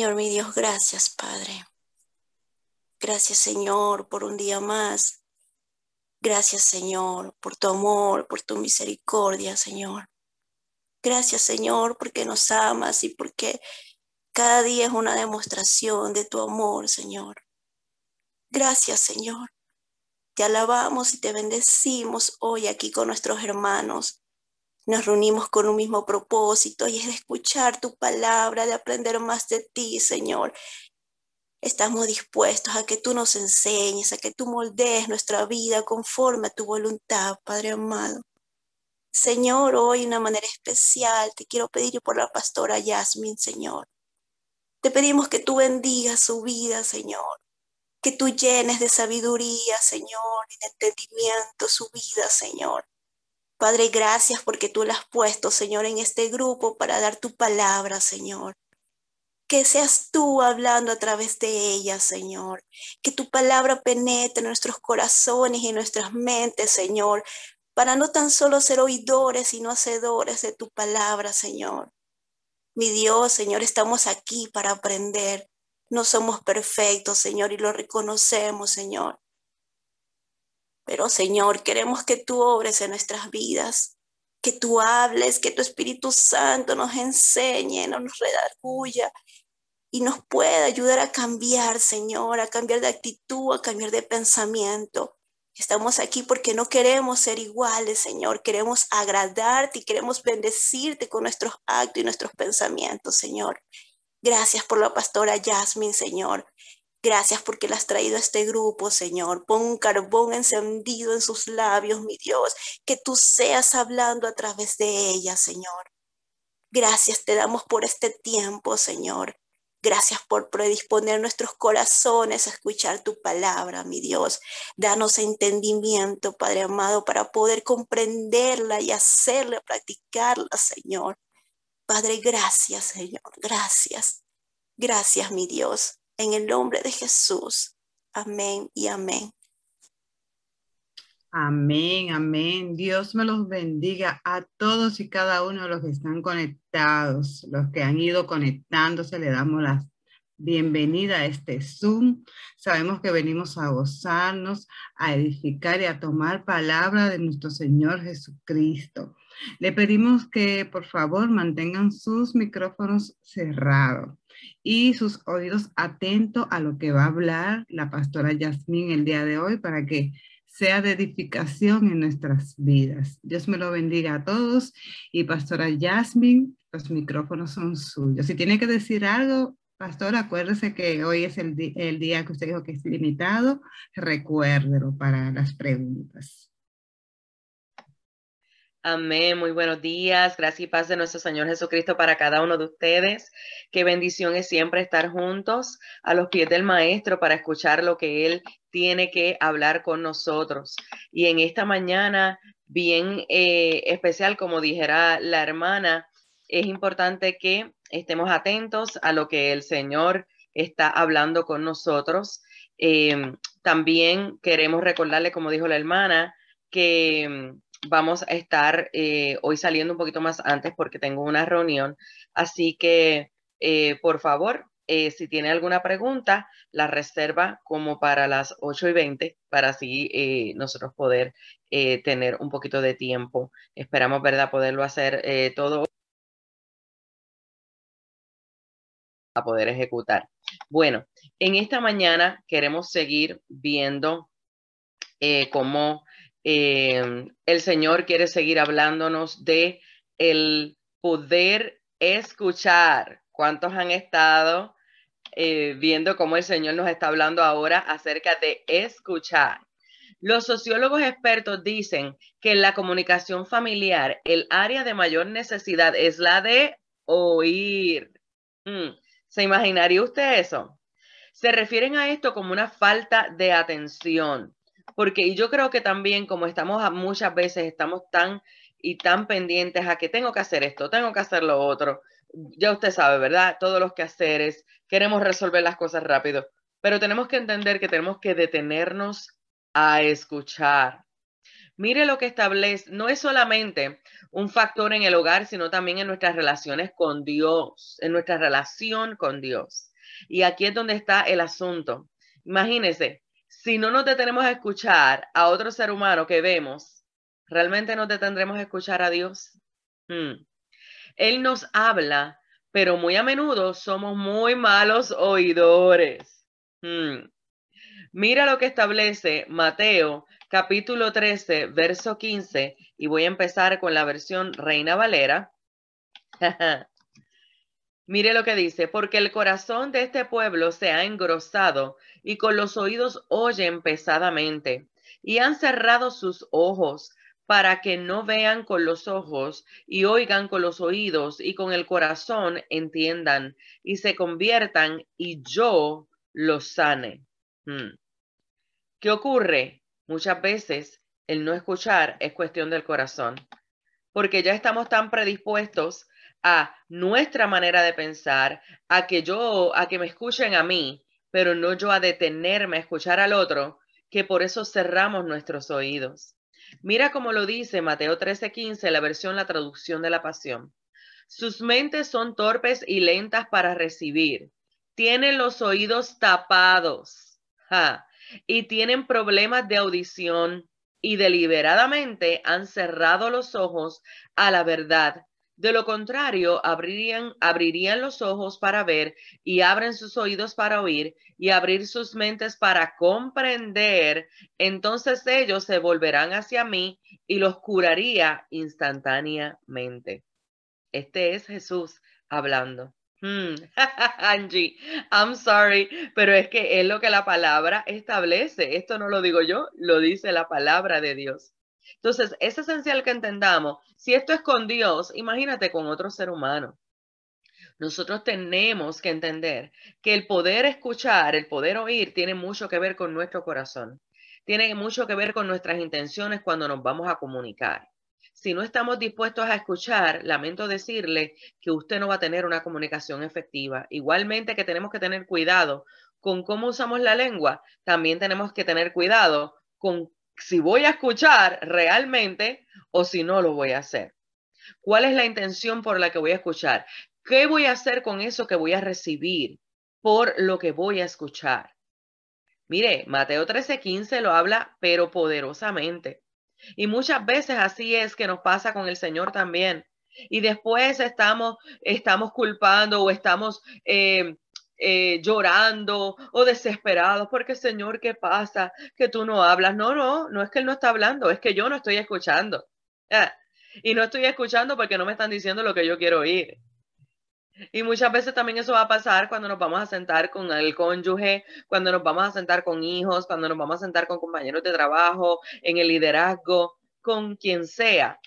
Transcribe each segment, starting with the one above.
Señor mi Dios, gracias, Padre. Gracias, Señor, por un día más. Gracias, Señor, por tu amor, por tu misericordia, Señor. Gracias, Señor, porque nos amas y porque cada día es una demostración de tu amor, Señor. Gracias, Señor. Te alabamos y te bendecimos hoy aquí con nuestros hermanos. Nos reunimos con un mismo propósito y es de escuchar tu palabra, de aprender más de ti, Señor. Estamos dispuestos a que tú nos enseñes, a que tú moldees nuestra vida conforme a tu voluntad, Padre amado. Señor, hoy de una manera especial te quiero pedir por la pastora Yasmin, Señor. Te pedimos que tú bendigas su vida, Señor. Que tú llenes de sabiduría, Señor, y de entendimiento su vida, Señor. Padre, gracias porque tú la has puesto, Señor, en este grupo para dar tu palabra, Señor. Que seas tú hablando a través de ella, Señor. Que tu palabra penetre en nuestros corazones y nuestras mentes, Señor, para no tan solo ser oidores, sino hacedores de tu palabra, Señor. Mi Dios, Señor, estamos aquí para aprender. No somos perfectos, Señor, y lo reconocemos, Señor. Pero, Señor, queremos que tú obres en nuestras vidas, que tú hables, que tu Espíritu Santo nos enseñe, nos redarguya y nos pueda ayudar a cambiar, Señor, a cambiar de actitud, a cambiar de pensamiento. Estamos aquí porque no queremos ser iguales, Señor. Queremos agradarte y queremos bendecirte con nuestros actos y nuestros pensamientos, Señor. Gracias por la pastora Jasmine, Señor. Gracias porque la has traído a este grupo, Señor. Pon un carbón encendido en sus labios, mi Dios. Que tú seas hablando a través de ella, Señor. Gracias te damos por este tiempo, Señor. Gracias por predisponer nuestros corazones a escuchar tu palabra, mi Dios. Danos entendimiento, Padre amado, para poder comprenderla y hacerla, practicarla, Señor. Padre, gracias, Señor. Gracias. Gracias, mi Dios. En el nombre de Jesús. Amén y amén. Amén, amén. Dios me los bendiga a todos y cada uno de los que están conectados, los que han ido conectándose, le damos la bienvenida a este Zoom. Sabemos que venimos a gozarnos, a edificar y a tomar palabra de nuestro Señor Jesucristo. Le pedimos que por favor mantengan sus micrófonos cerrados y sus oídos atentos a lo que va a hablar la pastora Yasmín el día de hoy para que sea de edificación en nuestras vidas. Dios me lo bendiga a todos y Pastora Jasmine, los micrófonos son suyos. Si tiene que decir algo, Pastor, acuérdese que hoy es el, el día que usted dijo que es limitado. Recuérdelo para las preguntas. Amén, muy buenos días. Gracias y paz de nuestro Señor Jesucristo para cada uno de ustedes. Qué bendición es siempre estar juntos a los pies del Maestro para escuchar lo que Él tiene que hablar con nosotros. Y en esta mañana, bien eh, especial, como dijera la hermana, es importante que estemos atentos a lo que el Señor está hablando con nosotros. Eh, también queremos recordarle, como dijo la hermana, que vamos a estar eh, hoy saliendo un poquito más antes porque tengo una reunión. Así que, eh, por favor, eh, si tiene alguna pregunta, la reserva como para las 8 y 20 para así nosotros poder tener un poquito de tiempo. Esperamos, ¿verdad?, poderlo hacer todo a poder ejecutar. Bueno, en esta mañana queremos seguir viendo cómo Em, el Señor quiere seguir hablándonos de el poder escuchar. ¿Cuántos han estado eh, viendo cómo el Señor nos está hablando ahora acerca de escuchar? Los sociólogos expertos dicen que en la comunicación familiar el área de mayor necesidad es la de oír. Mm, ¿Se imaginaría usted eso? Se refieren a esto como una falta de atención porque yo creo que también como estamos muchas veces, estamos tan y tan pendientes a que tengo que hacer esto, tengo que hacer lo otro. Ya usted sabe, ¿verdad? Todos los quehaceres, queremos resolver las cosas rápido, pero tenemos que entender que tenemos que detenernos a escuchar. Mire lo que establece, no es solamente un factor en el hogar, sino también en nuestras relaciones con Dios, en nuestra relación con Dios. Y aquí es donde está el asunto. Imagínense, si no nos detenemos a escuchar a otro ser humano que vemos, ¿realmente nos detendremos a escuchar a Dios? Hmm. Él nos habla, pero muy a menudo somos muy malos oidores. Hmm. Mira lo que establece Mateo capítulo 13, verso 15, y voy a empezar con la versión Reina Valera. Mire lo que dice, porque el corazón de este pueblo se ha engrosado y con los oídos oyen pesadamente y han cerrado sus ojos para que no vean con los ojos y oigan con los oídos y con el corazón entiendan y se conviertan y yo los sane. Hmm. ¿Qué ocurre? Muchas veces el no escuchar es cuestión del corazón, porque ya estamos tan predispuestos a nuestra manera de pensar, a que yo, a que me escuchen a mí, pero no yo a detenerme a escuchar al otro, que por eso cerramos nuestros oídos. Mira cómo lo dice Mateo 13:15, la versión, la traducción de la pasión. Sus mentes son torpes y lentas para recibir. Tienen los oídos tapados y tienen problemas de audición y deliberadamente han cerrado los ojos a la verdad de lo contrario, abrirían, los ojos para ver y abren sus oídos para oír y abrir sus mentes para comprender. Entonces ellos se volverán hacia mí y los curaría instantáneamente. Este es Jesús hablando. Hmm. Angie, I'm sorry, pero es que es lo que la palabra establece. Esto no lo digo yo, lo dice la palabra de Dios. Entonces, es esencial que entendamos, si esto es con Dios, imagínate con otro ser humano. Nosotros tenemos que entender que el poder escuchar, el poder oír, tiene mucho que ver con nuestro corazón. Tiene mucho que ver con nuestras intenciones cuando nos vamos a comunicar. Si no estamos dispuestos a escuchar, lamento decirle que usted no va a tener una comunicación efectiva. Igualmente que tenemos que tener cuidado con cómo usamos la lengua, también tenemos que tener cuidado con si voy a escuchar realmente o si no lo voy a hacer. ¿Cuál es la intención por la que voy a escuchar? ¿Qué voy a hacer con eso que voy a recibir por lo que voy a escuchar? Mire, Mateo 13:15 lo habla, pero poderosamente. Y muchas veces así es que nos pasa con el Señor también. Y después estamos, estamos culpando o estamos eh, eh, llorando o desesperados porque Señor, ¿qué pasa? Que tú no hablas. No, no, no es que Él no está hablando, es que yo no estoy escuchando. Ah, y no estoy escuchando porque no me están diciendo lo que yo quiero oír. Y muchas veces también eso va a pasar cuando nos vamos a sentar con el cónyuge, cuando nos vamos a sentar con hijos, cuando nos vamos a sentar con compañeros de trabajo, en el liderazgo, con quien sea.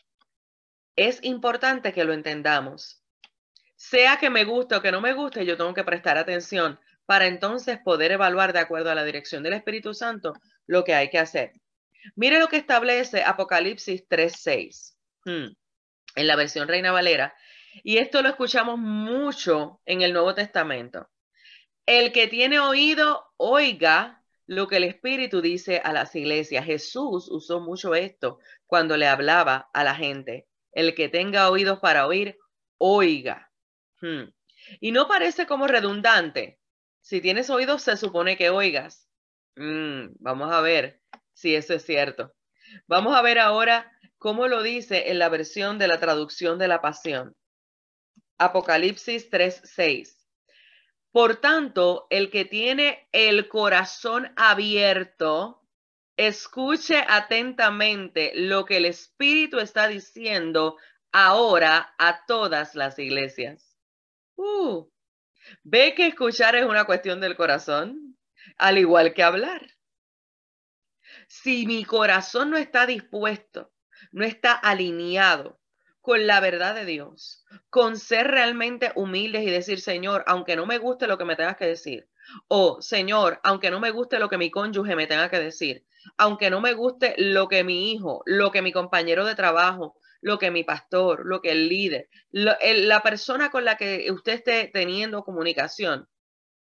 Es importante que lo entendamos sea que me guste o que no me guste, yo tengo que prestar atención para entonces poder evaluar de acuerdo a la dirección del Espíritu Santo lo que hay que hacer. Mire lo que establece Apocalipsis 3.6 hmm, en la versión Reina Valera. Y esto lo escuchamos mucho en el Nuevo Testamento. El que tiene oído, oiga lo que el Espíritu dice a las iglesias. Jesús usó mucho esto cuando le hablaba a la gente. El que tenga oídos para oír, oiga. Y no parece como redundante. Si tienes oídos, se supone que oigas. Mm, vamos a ver si eso es cierto. Vamos a ver ahora cómo lo dice en la versión de la traducción de la pasión. Apocalipsis 3:6. Por tanto, el que tiene el corazón abierto, escuche atentamente lo que el Espíritu está diciendo ahora a todas las iglesias. Uh, ve que escuchar es una cuestión del corazón, al igual que hablar. Si mi corazón no está dispuesto, no está alineado con la verdad de Dios, con ser realmente humildes y decir, Señor, aunque no me guste lo que me tengas que decir, o Señor, aunque no me guste lo que mi cónyuge me tenga que decir, aunque no me guste lo que mi hijo, lo que mi compañero de trabajo, lo que mi pastor, lo que el líder, la persona con la que usted esté teniendo comunicación,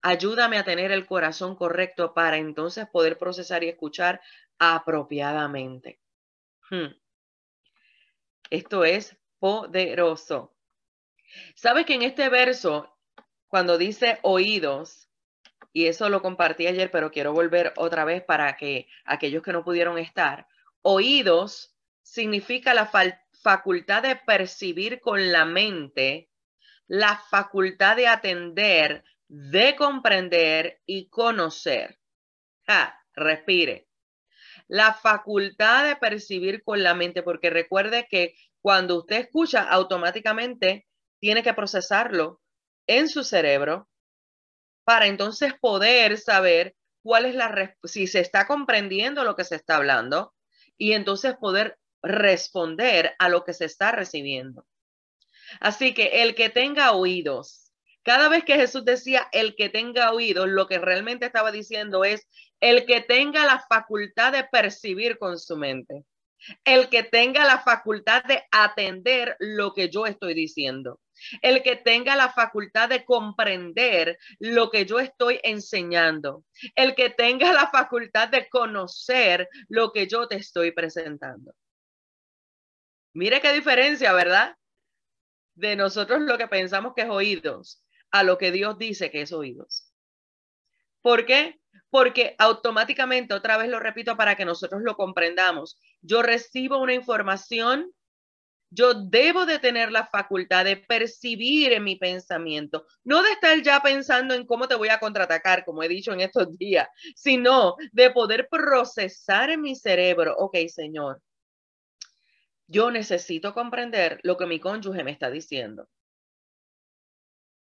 ayúdame a tener el corazón correcto para entonces poder procesar y escuchar apropiadamente. Hmm. Esto es poderoso. ¿Sabe que en este verso, cuando dice oídos, y eso lo compartí ayer, pero quiero volver otra vez para que aquellos que no pudieron estar, oídos significa la facultad de percibir con la mente, la facultad de atender, de comprender y conocer. Ja, respire. La facultad de percibir con la mente, porque recuerde que cuando usted escucha, automáticamente tiene que procesarlo en su cerebro para entonces poder saber cuál es la, si se está comprendiendo lo que se está hablando y entonces poder responder a lo que se está recibiendo. Así que el que tenga oídos, cada vez que Jesús decía el que tenga oídos, lo que realmente estaba diciendo es el que tenga la facultad de percibir con su mente, el que tenga la facultad de atender lo que yo estoy diciendo el que tenga la facultad de comprender lo que yo estoy enseñando, el que tenga la facultad de conocer lo que yo te estoy presentando. Mire qué diferencia, ¿verdad? De nosotros lo que pensamos que es oídos a lo que Dios dice que es oídos. ¿Por qué? Porque automáticamente, otra vez lo repito para que nosotros lo comprendamos, yo recibo una información yo debo de tener la facultad de percibir en mi pensamiento, no de estar ya pensando en cómo te voy a contraatacar, como he dicho en estos días, sino de poder procesar en mi cerebro, ok, Señor, yo necesito comprender lo que mi cónyuge me está diciendo.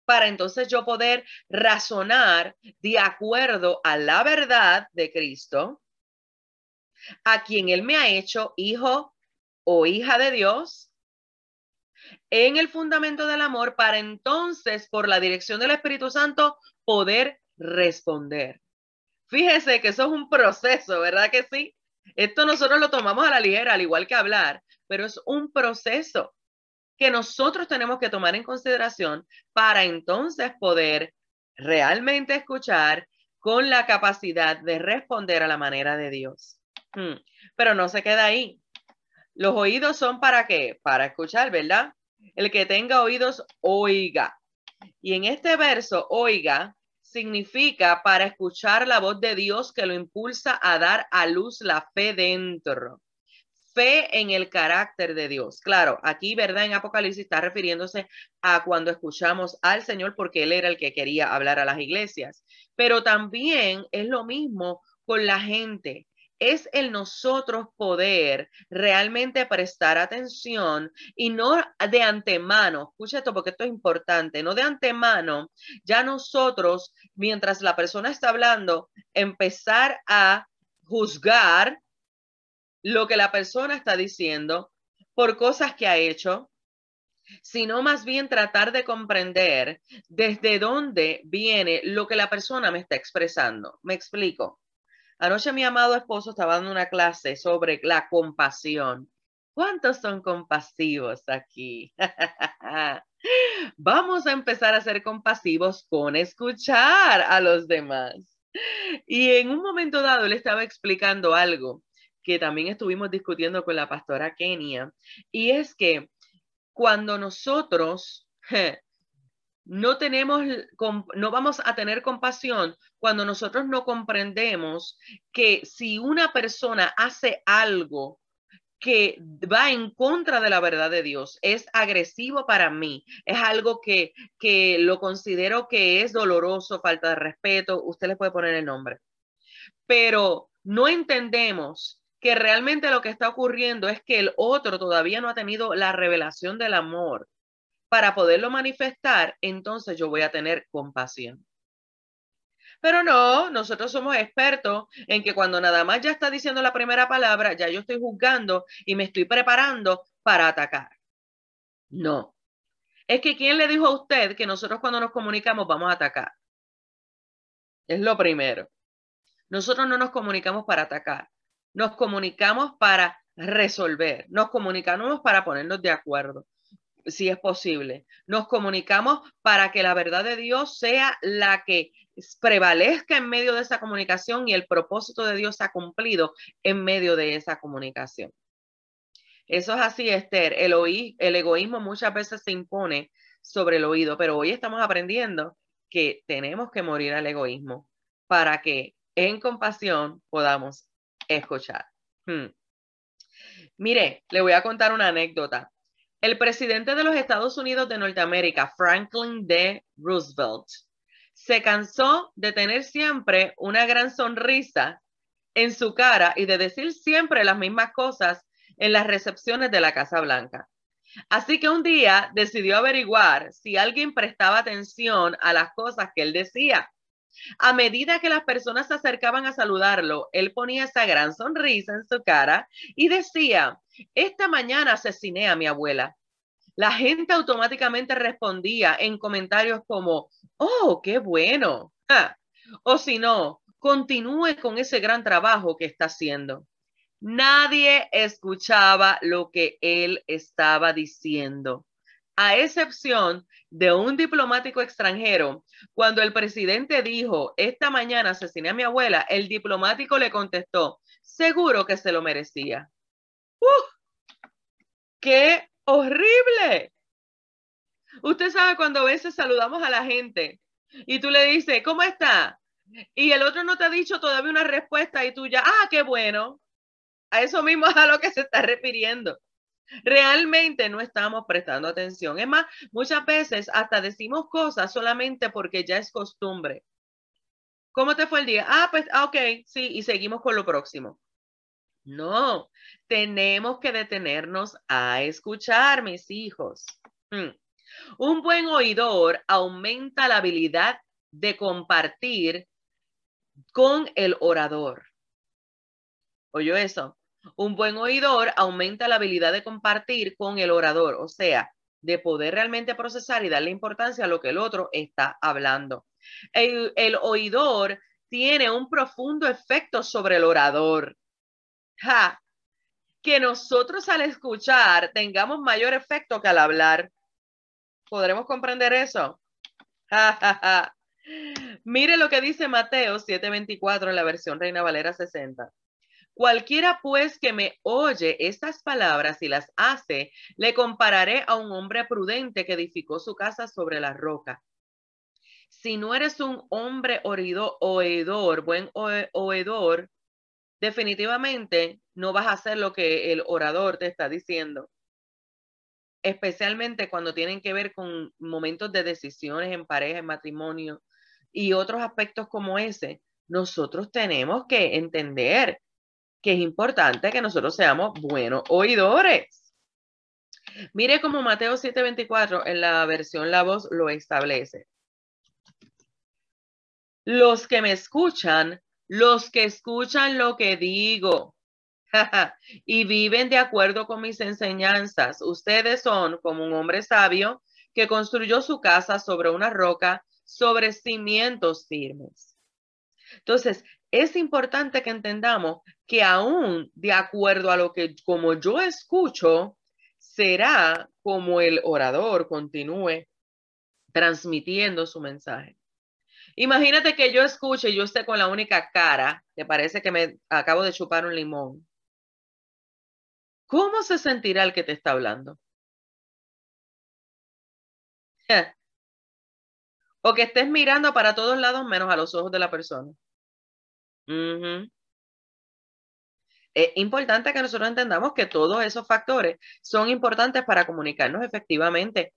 Para entonces yo poder razonar de acuerdo a la verdad de Cristo, a quien Él me ha hecho hijo o hija de Dios en el fundamento del amor para entonces, por la dirección del Espíritu Santo, poder responder. Fíjese que eso es un proceso, ¿verdad que sí? Esto nosotros lo tomamos a la ligera, al igual que hablar, pero es un proceso que nosotros tenemos que tomar en consideración para entonces poder realmente escuchar con la capacidad de responder a la manera de Dios. Hmm. Pero no se queda ahí. Los oídos son para qué? Para escuchar, ¿verdad? El que tenga oídos, oiga. Y en este verso, oiga, significa para escuchar la voz de Dios que lo impulsa a dar a luz la fe dentro. Fe en el carácter de Dios. Claro, aquí, ¿verdad? En Apocalipsis está refiriéndose a cuando escuchamos al Señor porque Él era el que quería hablar a las iglesias. Pero también es lo mismo con la gente es el nosotros poder realmente prestar atención y no de antemano, escucha esto porque esto es importante, no de antemano, ya nosotros, mientras la persona está hablando, empezar a juzgar lo que la persona está diciendo por cosas que ha hecho, sino más bien tratar de comprender desde dónde viene lo que la persona me está expresando. Me explico. Anoche mi amado esposo estaba dando una clase sobre la compasión. ¿Cuántos son compasivos aquí? Vamos a empezar a ser compasivos con escuchar a los demás. Y en un momento dado él estaba explicando algo que también estuvimos discutiendo con la pastora Kenia, y es que cuando nosotros no tenemos, no vamos a tener compasión cuando nosotros no comprendemos que si una persona hace algo que va en contra de la verdad de Dios, es agresivo para mí, es algo que, que lo considero que es doloroso, falta de respeto, usted le puede poner el nombre, pero no entendemos que realmente lo que está ocurriendo es que el otro todavía no ha tenido la revelación del amor para poderlo manifestar, entonces yo voy a tener compasión. Pero no, nosotros somos expertos en que cuando nada más ya está diciendo la primera palabra, ya yo estoy juzgando y me estoy preparando para atacar. No. Es que ¿quién le dijo a usted que nosotros cuando nos comunicamos vamos a atacar? Es lo primero. Nosotros no nos comunicamos para atacar. Nos comunicamos para resolver. Nos comunicamos para ponernos de acuerdo si es posible. Nos comunicamos para que la verdad de Dios sea la que prevalezca en medio de esa comunicación y el propósito de Dios ha cumplido en medio de esa comunicación. Eso es así, Esther. El, el egoísmo muchas veces se impone sobre el oído, pero hoy estamos aprendiendo que tenemos que morir al egoísmo para que en compasión podamos escuchar. Hmm. Mire, le voy a contar una anécdota. El presidente de los Estados Unidos de Norteamérica, Franklin D. Roosevelt, se cansó de tener siempre una gran sonrisa en su cara y de decir siempre las mismas cosas en las recepciones de la Casa Blanca. Así que un día decidió averiguar si alguien prestaba atención a las cosas que él decía. A medida que las personas se acercaban a saludarlo, él ponía esa gran sonrisa en su cara y decía, esta mañana asesiné a mi abuela. La gente automáticamente respondía en comentarios como, oh, qué bueno. O si no, continúe con ese gran trabajo que está haciendo. Nadie escuchaba lo que él estaba diciendo a excepción de un diplomático extranjero, cuando el presidente dijo, esta mañana asesiné a mi abuela, el diplomático le contestó, seguro que se lo merecía. ¡Uh! ¡Qué horrible! Usted sabe cuando a veces saludamos a la gente y tú le dices, ¿cómo está? Y el otro no te ha dicho todavía una respuesta y tú ya, ah, qué bueno. A eso mismo es a lo que se está refiriendo. Realmente no estamos prestando atención. Es más, muchas veces hasta decimos cosas solamente porque ya es costumbre. ¿Cómo te fue el día? Ah, pues, ah, ok, sí, y seguimos con lo próximo. No, tenemos que detenernos a escuchar, mis hijos. Hmm. Un buen oidor aumenta la habilidad de compartir con el orador. ¿Oyó eso? Un buen oidor aumenta la habilidad de compartir con el orador, o sea, de poder realmente procesar y darle importancia a lo que el otro está hablando. El, oidor tiene un profundo efecto sobre el orador. Que nosotros al escuchar tengamos mayor efecto que al hablar. ¿Podremos comprender eso? Mire lo que dice Mateo 7:24 en la versión Reina Valera 60. Cualquiera pues que me oye estas palabras y las hace, le compararé a un hombre prudente que edificó su casa sobre la roca. Si no eres un hombre oidor, buen oidor, definitivamente no vas a hacer lo que el orador te está diciendo. Especialmente cuando tienen que ver con momentos de decisiones en pareja, en matrimonio y otros aspectos como ese. Nosotros tenemos que entender que es importante que nosotros seamos buenos oidores. Mire cómo Mateo 7:24 en la versión La Voz lo establece. Los que me escuchan, los que escuchan lo que digo y viven de acuerdo con mis enseñanzas, ustedes son como un hombre sabio que construyó su casa sobre una roca, sobre cimientos firmes. Entonces, es importante que entendamos que aún de acuerdo a lo que como yo escucho, será como el orador continúe transmitiendo su mensaje. Imagínate que yo escuche y yo esté con la única cara, que parece que me acabo de chupar un limón. ¿Cómo se sentirá el que te está hablando? O que estés mirando para todos lados menos a los ojos de la persona. Es importante que nosotros entendamos que todos esos factores son importantes para comunicarnos efectivamente.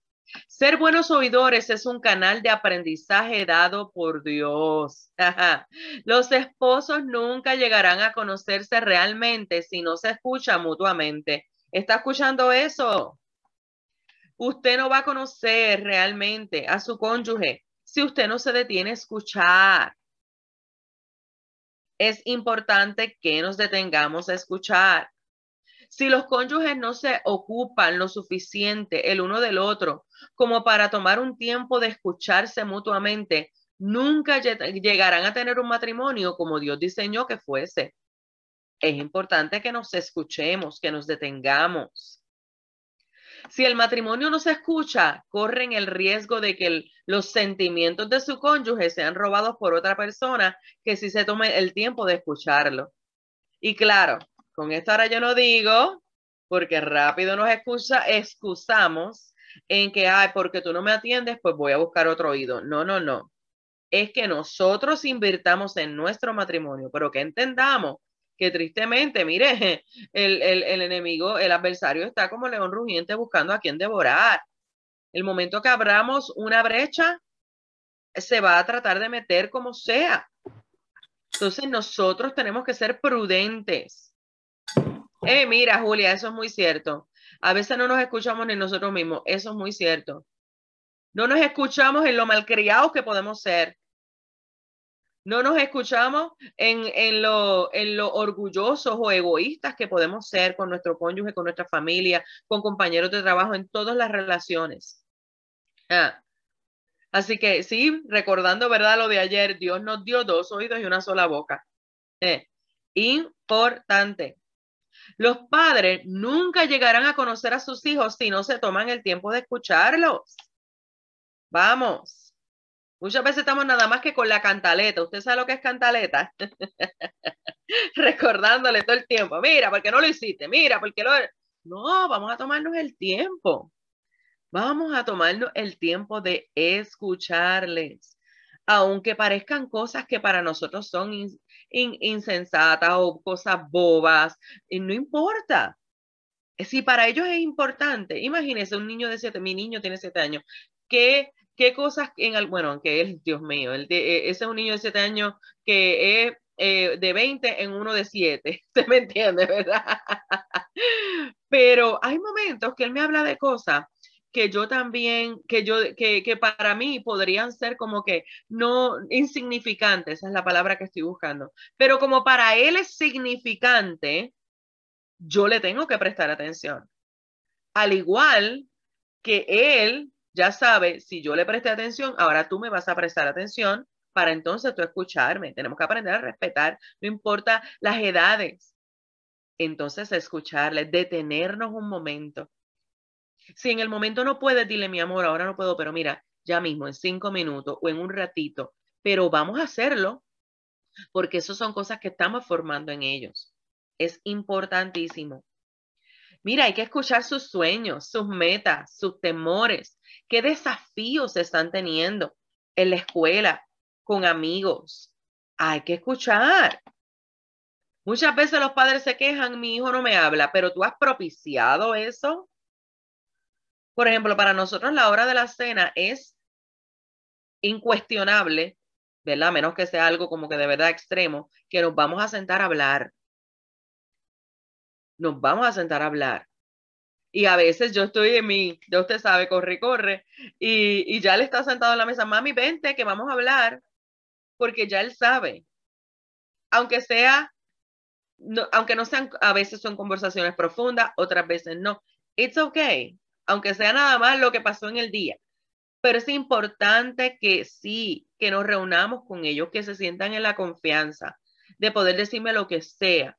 Ser buenos oidores es un canal de aprendizaje dado por Dios. Los esposos nunca llegarán a conocerse realmente si no se escuchan mutuamente. ¿Está escuchando eso? Usted no va a conocer realmente a su cónyuge si usted no se detiene a escuchar es importante que nos detengamos a escuchar. Si los cónyuges no se ocupan lo suficiente el uno del otro como para tomar un tiempo de escucharse mutuamente, nunca llegarán a tener un matrimonio como Dios diseñó que fuese. Es importante que nos escuchemos, que nos detengamos. Si el matrimonio no se escucha, corren el riesgo de que los sentimientos de su cónyuge sean robados por otra persona que sí se tome el tiempo de escucharlo. Y claro, con esto ahora yo no digo, porque rápido nos excusa, excusamos en que, ay, porque tú no me atiendes, pues voy a buscar otro oído. No, no, no. es que nosotros invirtamos en nuestro matrimonio, pero que entendamos que tristemente, mire, el, el, enemigo, el adversario está como león rugiente buscando a quien devorar. El momento que abramos una brecha, se va a tratar de meter como sea. Entonces nosotros tenemos que ser prudentes. Eh, mira, Julia, eso es muy cierto. A veces no nos escuchamos ni nosotros mismos. Eso es muy cierto. No nos escuchamos en lo malcriados que podemos ser. No nos escuchamos en, en, lo, en lo orgullosos o egoístas que podemos ser con nuestro cónyuge, con nuestra familia, con compañeros de trabajo, en todas las relaciones. Ah. Así que sí, recordando, ¿verdad? Lo de ayer, Dios nos dio dos oídos y una sola boca. Eh, importante. Los padres nunca llegarán a conocer a sus hijos si no se toman el tiempo de escucharlos. Vamos. Muchas veces estamos nada más que con la cantaleta. ¿Usted sabe lo que es cantaleta? Recordándole todo el tiempo. Mira, porque no lo hiciste. Mira, porque lo... No, vamos a tomarnos el tiempo. Vamos a tomarnos el tiempo de escucharles. Aunque parezcan cosas que para nosotros son insensatas o cosas bobas, y no importa. Si para ellos es importante, imagínese un niño de siete, mi niño tiene siete años, que qué cosas en el, bueno, aunque él, Dios mío, e, ese es un niño de 7 años que es eh, de 20 en uno de 7, ¿se me entiende, verdad? Pero hay momentos que él me habla de cosas que yo también, que yo, que, que para mí podrían ser como que no insignificantes, esa es la palabra que estoy buscando, pero como para él es significante, yo le tengo que prestar atención. Al igual que él ya sabe, si yo le presté atención, ahora tú me vas a prestar atención para entonces tú escucharme. Tenemos que aprender a respetar, no importa las edades. Entonces, escucharle, detenernos un momento. Si en el momento no puedes, dile, mi amor, ahora no puedo, pero mira, ya mismo, en cinco minutos o en un ratito, pero vamos a hacerlo porque eso son cosas que estamos formando en ellos. Es importantísimo. Mira, hay que escuchar sus sueños, sus metas, sus temores, qué desafíos están teniendo en la escuela, con amigos. Hay que escuchar. Muchas veces los padres se quejan, mi hijo no me habla, pero tú has propiciado eso. Por ejemplo, para nosotros la hora de la cena es incuestionable, ¿verdad? Menos que sea algo como que de verdad extremo, que nos vamos a sentar a hablar nos vamos a sentar a hablar. Y a veces yo estoy en mi, ya usted sabe, corre, corre, y, ya le está sentado en la mesa, mami, vente, que vamos a hablar, porque ya él sabe. Aunque sea, no, aunque no sean, a veces son conversaciones profundas, otras veces no. It's okay, aunque sea nada más lo que pasó en el día. Pero es importante que sí, que nos reunamos con ellos, que se sientan en la confianza de poder decirme lo que sea,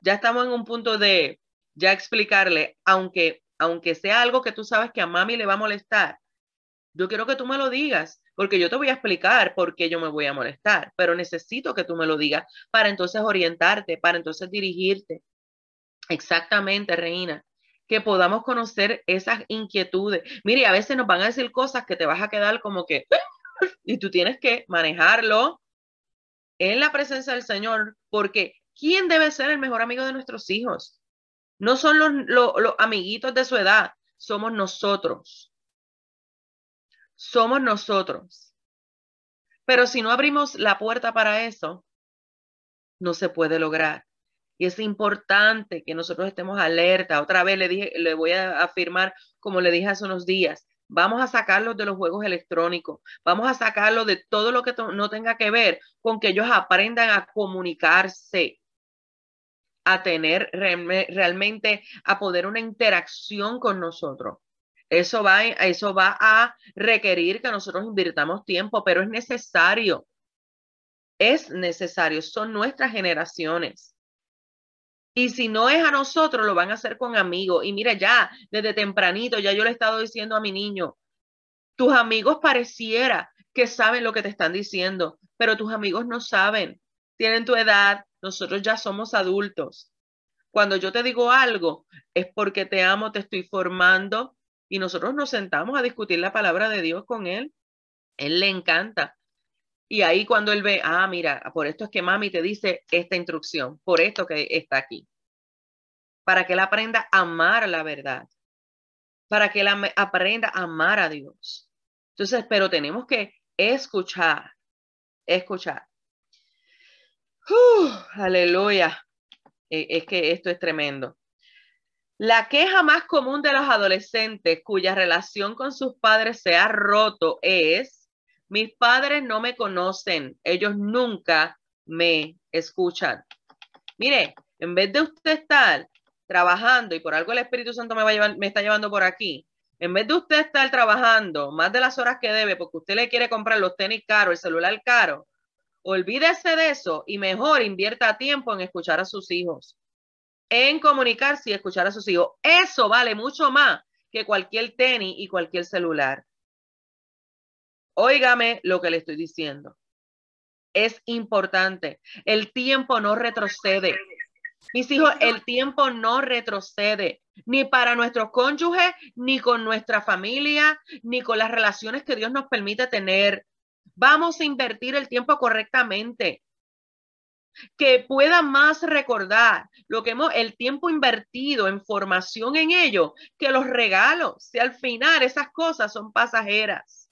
ya estamos en un punto de ya explicarle, aunque, aunque sea algo que tú sabes que a mami le va a molestar, yo quiero que tú me lo digas, porque yo te voy a explicar por qué yo me voy a molestar, pero necesito que tú me lo digas para entonces orientarte, para entonces dirigirte. Exactamente, Reina, que podamos conocer esas inquietudes. Mire, a veces nos van a decir cosas que te vas a quedar como que, y tú tienes que manejarlo en la presencia del Señor, porque ¿Quién debe ser el mejor amigo de nuestros hijos? No son los, los, amiguitos de su edad, somos nosotros. Somos nosotros. Pero si no abrimos la puerta para eso, no se puede lograr. Y es importante que nosotros estemos alerta. Otra vez le dije, le voy a afirmar, como le dije hace unos días, vamos a sacarlos de los juegos electrónicos, vamos a sacarlos de todo lo que no tenga que ver con que ellos aprendan a comunicarse, a tener realmente, a poder una interacción con nosotros. Eso va, eso va a requerir que nosotros invirtamos tiempo, pero es necesario. Es necesario, son nuestras generaciones. Y si no es a nosotros, lo van a hacer con amigos. Y mira, ya desde tempranito, ya yo le he estado diciendo a mi niño, tus amigos pareciera que saben lo que te están diciendo, pero tus amigos no saben. Tienen tu edad, nosotros ya somos adultos. Cuando yo te digo algo, es porque te amo, te estoy formando y nosotros nos sentamos a discutir la palabra de Dios con Él. Él le encanta. Y ahí cuando él ve, ah, mira, por esto es que mami te dice esta instrucción, por esto que está aquí. Para que él aprenda a amar la verdad. Para que él aprenda a amar a Dios. Entonces, pero tenemos que escuchar, escuchar. Aleluya. E, es que esto es tremendo. La queja más común de los adolescentes cuya relación con sus padres se ha roto es, mis padres no me conocen, ellos nunca me escuchan. Mire, en vez de usted estar trabajando y por algo el Espíritu Santo me, va me está llevando por aquí, en vez de usted estar trabajando más de las horas que debe porque usted le quiere comprar los tenis caros, el celular caro, olvídese de eso y mejor invierta tiempo en escuchar a sus hijos, en comunicarse y escuchar a sus hijos. Eso vale mucho más que cualquier tenis y cualquier celular. Óigame lo que le estoy diciendo. Es importante. El tiempo no retrocede. Mis hijos, el tiempo no retrocede ni para nuestros cónyuges, ni con nuestra familia, ni con las relaciones que Dios nos permite tener. Vamos a invertir el tiempo correctamente. Que pueda más recordar lo que hemos, el tiempo invertido en formación en ello, que los regalos. Si al final esas cosas son pasajeras.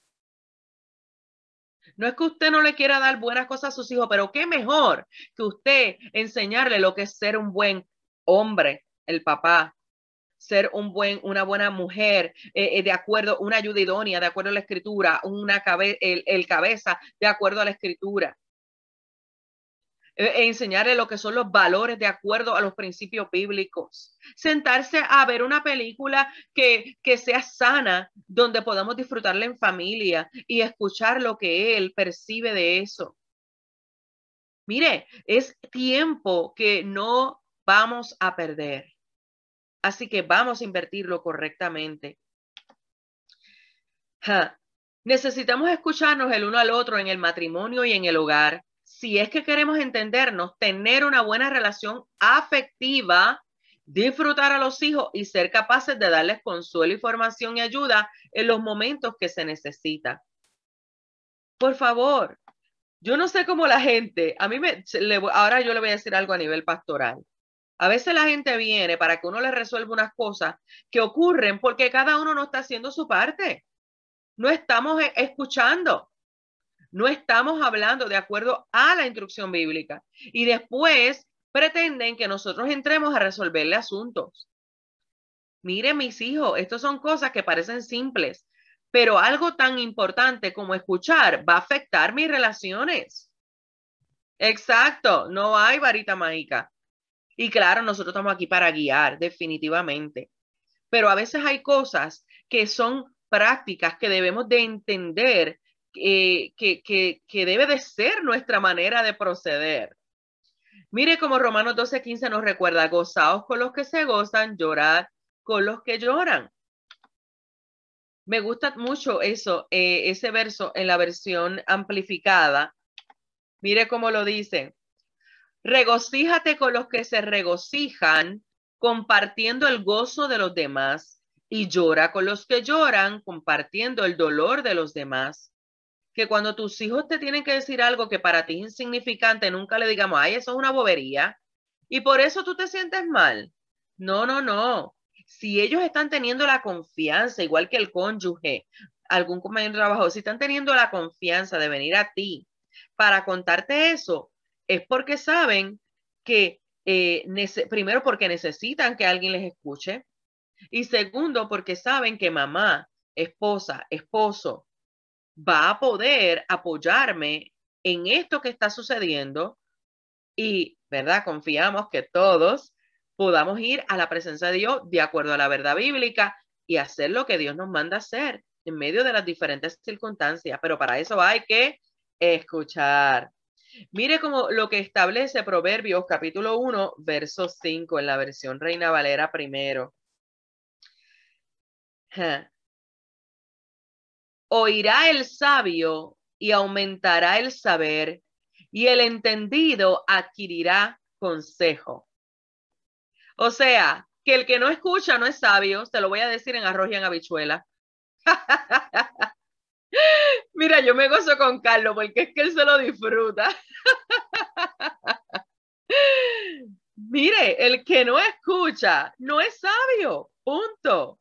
No es que usted no le quiera dar buenas cosas a sus hijos, pero qué mejor que usted enseñarle lo que es ser un buen hombre, el papá, ser un buen, una buena mujer, eh, eh, de acuerdo, una ayuda idónea, de acuerdo a la escritura, una el, cabeza, de acuerdo a la escritura. E, enseñarle lo que son los valores de acuerdo a los principios bíblicos. Sentarse a ver una película que, que sea sana, donde podamos disfrutarla en familia y escuchar lo que él percibe de eso. Mire, es tiempo que no vamos a perder. Así que vamos a invertirlo correctamente. Necesitamos escucharnos el uno al otro en el matrimonio y en el hogar. Si es que queremos entendernos, tener una buena relación afectiva, disfrutar a los hijos y ser capaces de darles consuelo, información y ayuda en los momentos que se necesita. Por favor, yo no sé cómo la gente, a mí me, ahora yo le voy a decir algo a nivel pastoral. A veces la gente viene para que uno le resuelva unas cosas que ocurren porque cada uno no está haciendo su parte. No estamos e, escuchando. No estamos hablando de acuerdo a la instrucción bíblica. Y después pretenden que nosotros entremos a resolverle asuntos. Miren, mis hijos, estas son cosas que parecen simples, pero algo tan importante como escuchar va a afectar mis relaciones. Exacto, no hay varita mágica. Y claro, nosotros estamos aquí para guiar, definitivamente. Pero a veces hay cosas que son prácticas que debemos de entender eh, que, que, que debe de ser nuestra manera de proceder. Mire como Romanos 12:15 nos recuerda, gozaos con los que se gozan, llorad con los que lloran. Me gusta mucho eso, eh, ese verso en la versión amplificada. Mire cómo lo dice. Regocíjate con los que se regocijan, compartiendo el gozo de los demás, y llora con los que lloran, compartiendo el dolor de los demás. Que cuando tus hijos te tienen que decir algo que para ti es insignificante, nunca le digamos, ay, eso es una bobería, y por eso tú te sientes mal. No, no, no. Si ellos están teniendo la confianza, igual que el cónyuge, algún compañero de trabajo, si están teniendo la confianza de venir a ti para contarte eso, es porque saben que, eh, primero, porque necesitan que alguien les escuche y segundo, porque saben que mamá, esposa, esposo, va a poder apoyarme en esto que está sucediendo y, ¿verdad? Confiamos que todos podamos ir a la presencia de Dios de acuerdo a la verdad bíblica y hacer lo que Dios nos manda hacer en medio de las diferentes circunstancias. Pero para eso hay que escuchar. Mire como lo que establece Proverbios capítulo 1, verso 5 en la versión Reina Valera primero. Oirá el sabio y aumentará el saber, y el entendido adquirirá consejo. O sea, que el que no escucha no es sabio, se lo voy a decir en arroz y en habichuela. Mira, yo me gozo con Carlos porque es que él se lo disfruta. Mire, el que no escucha no es sabio, punto.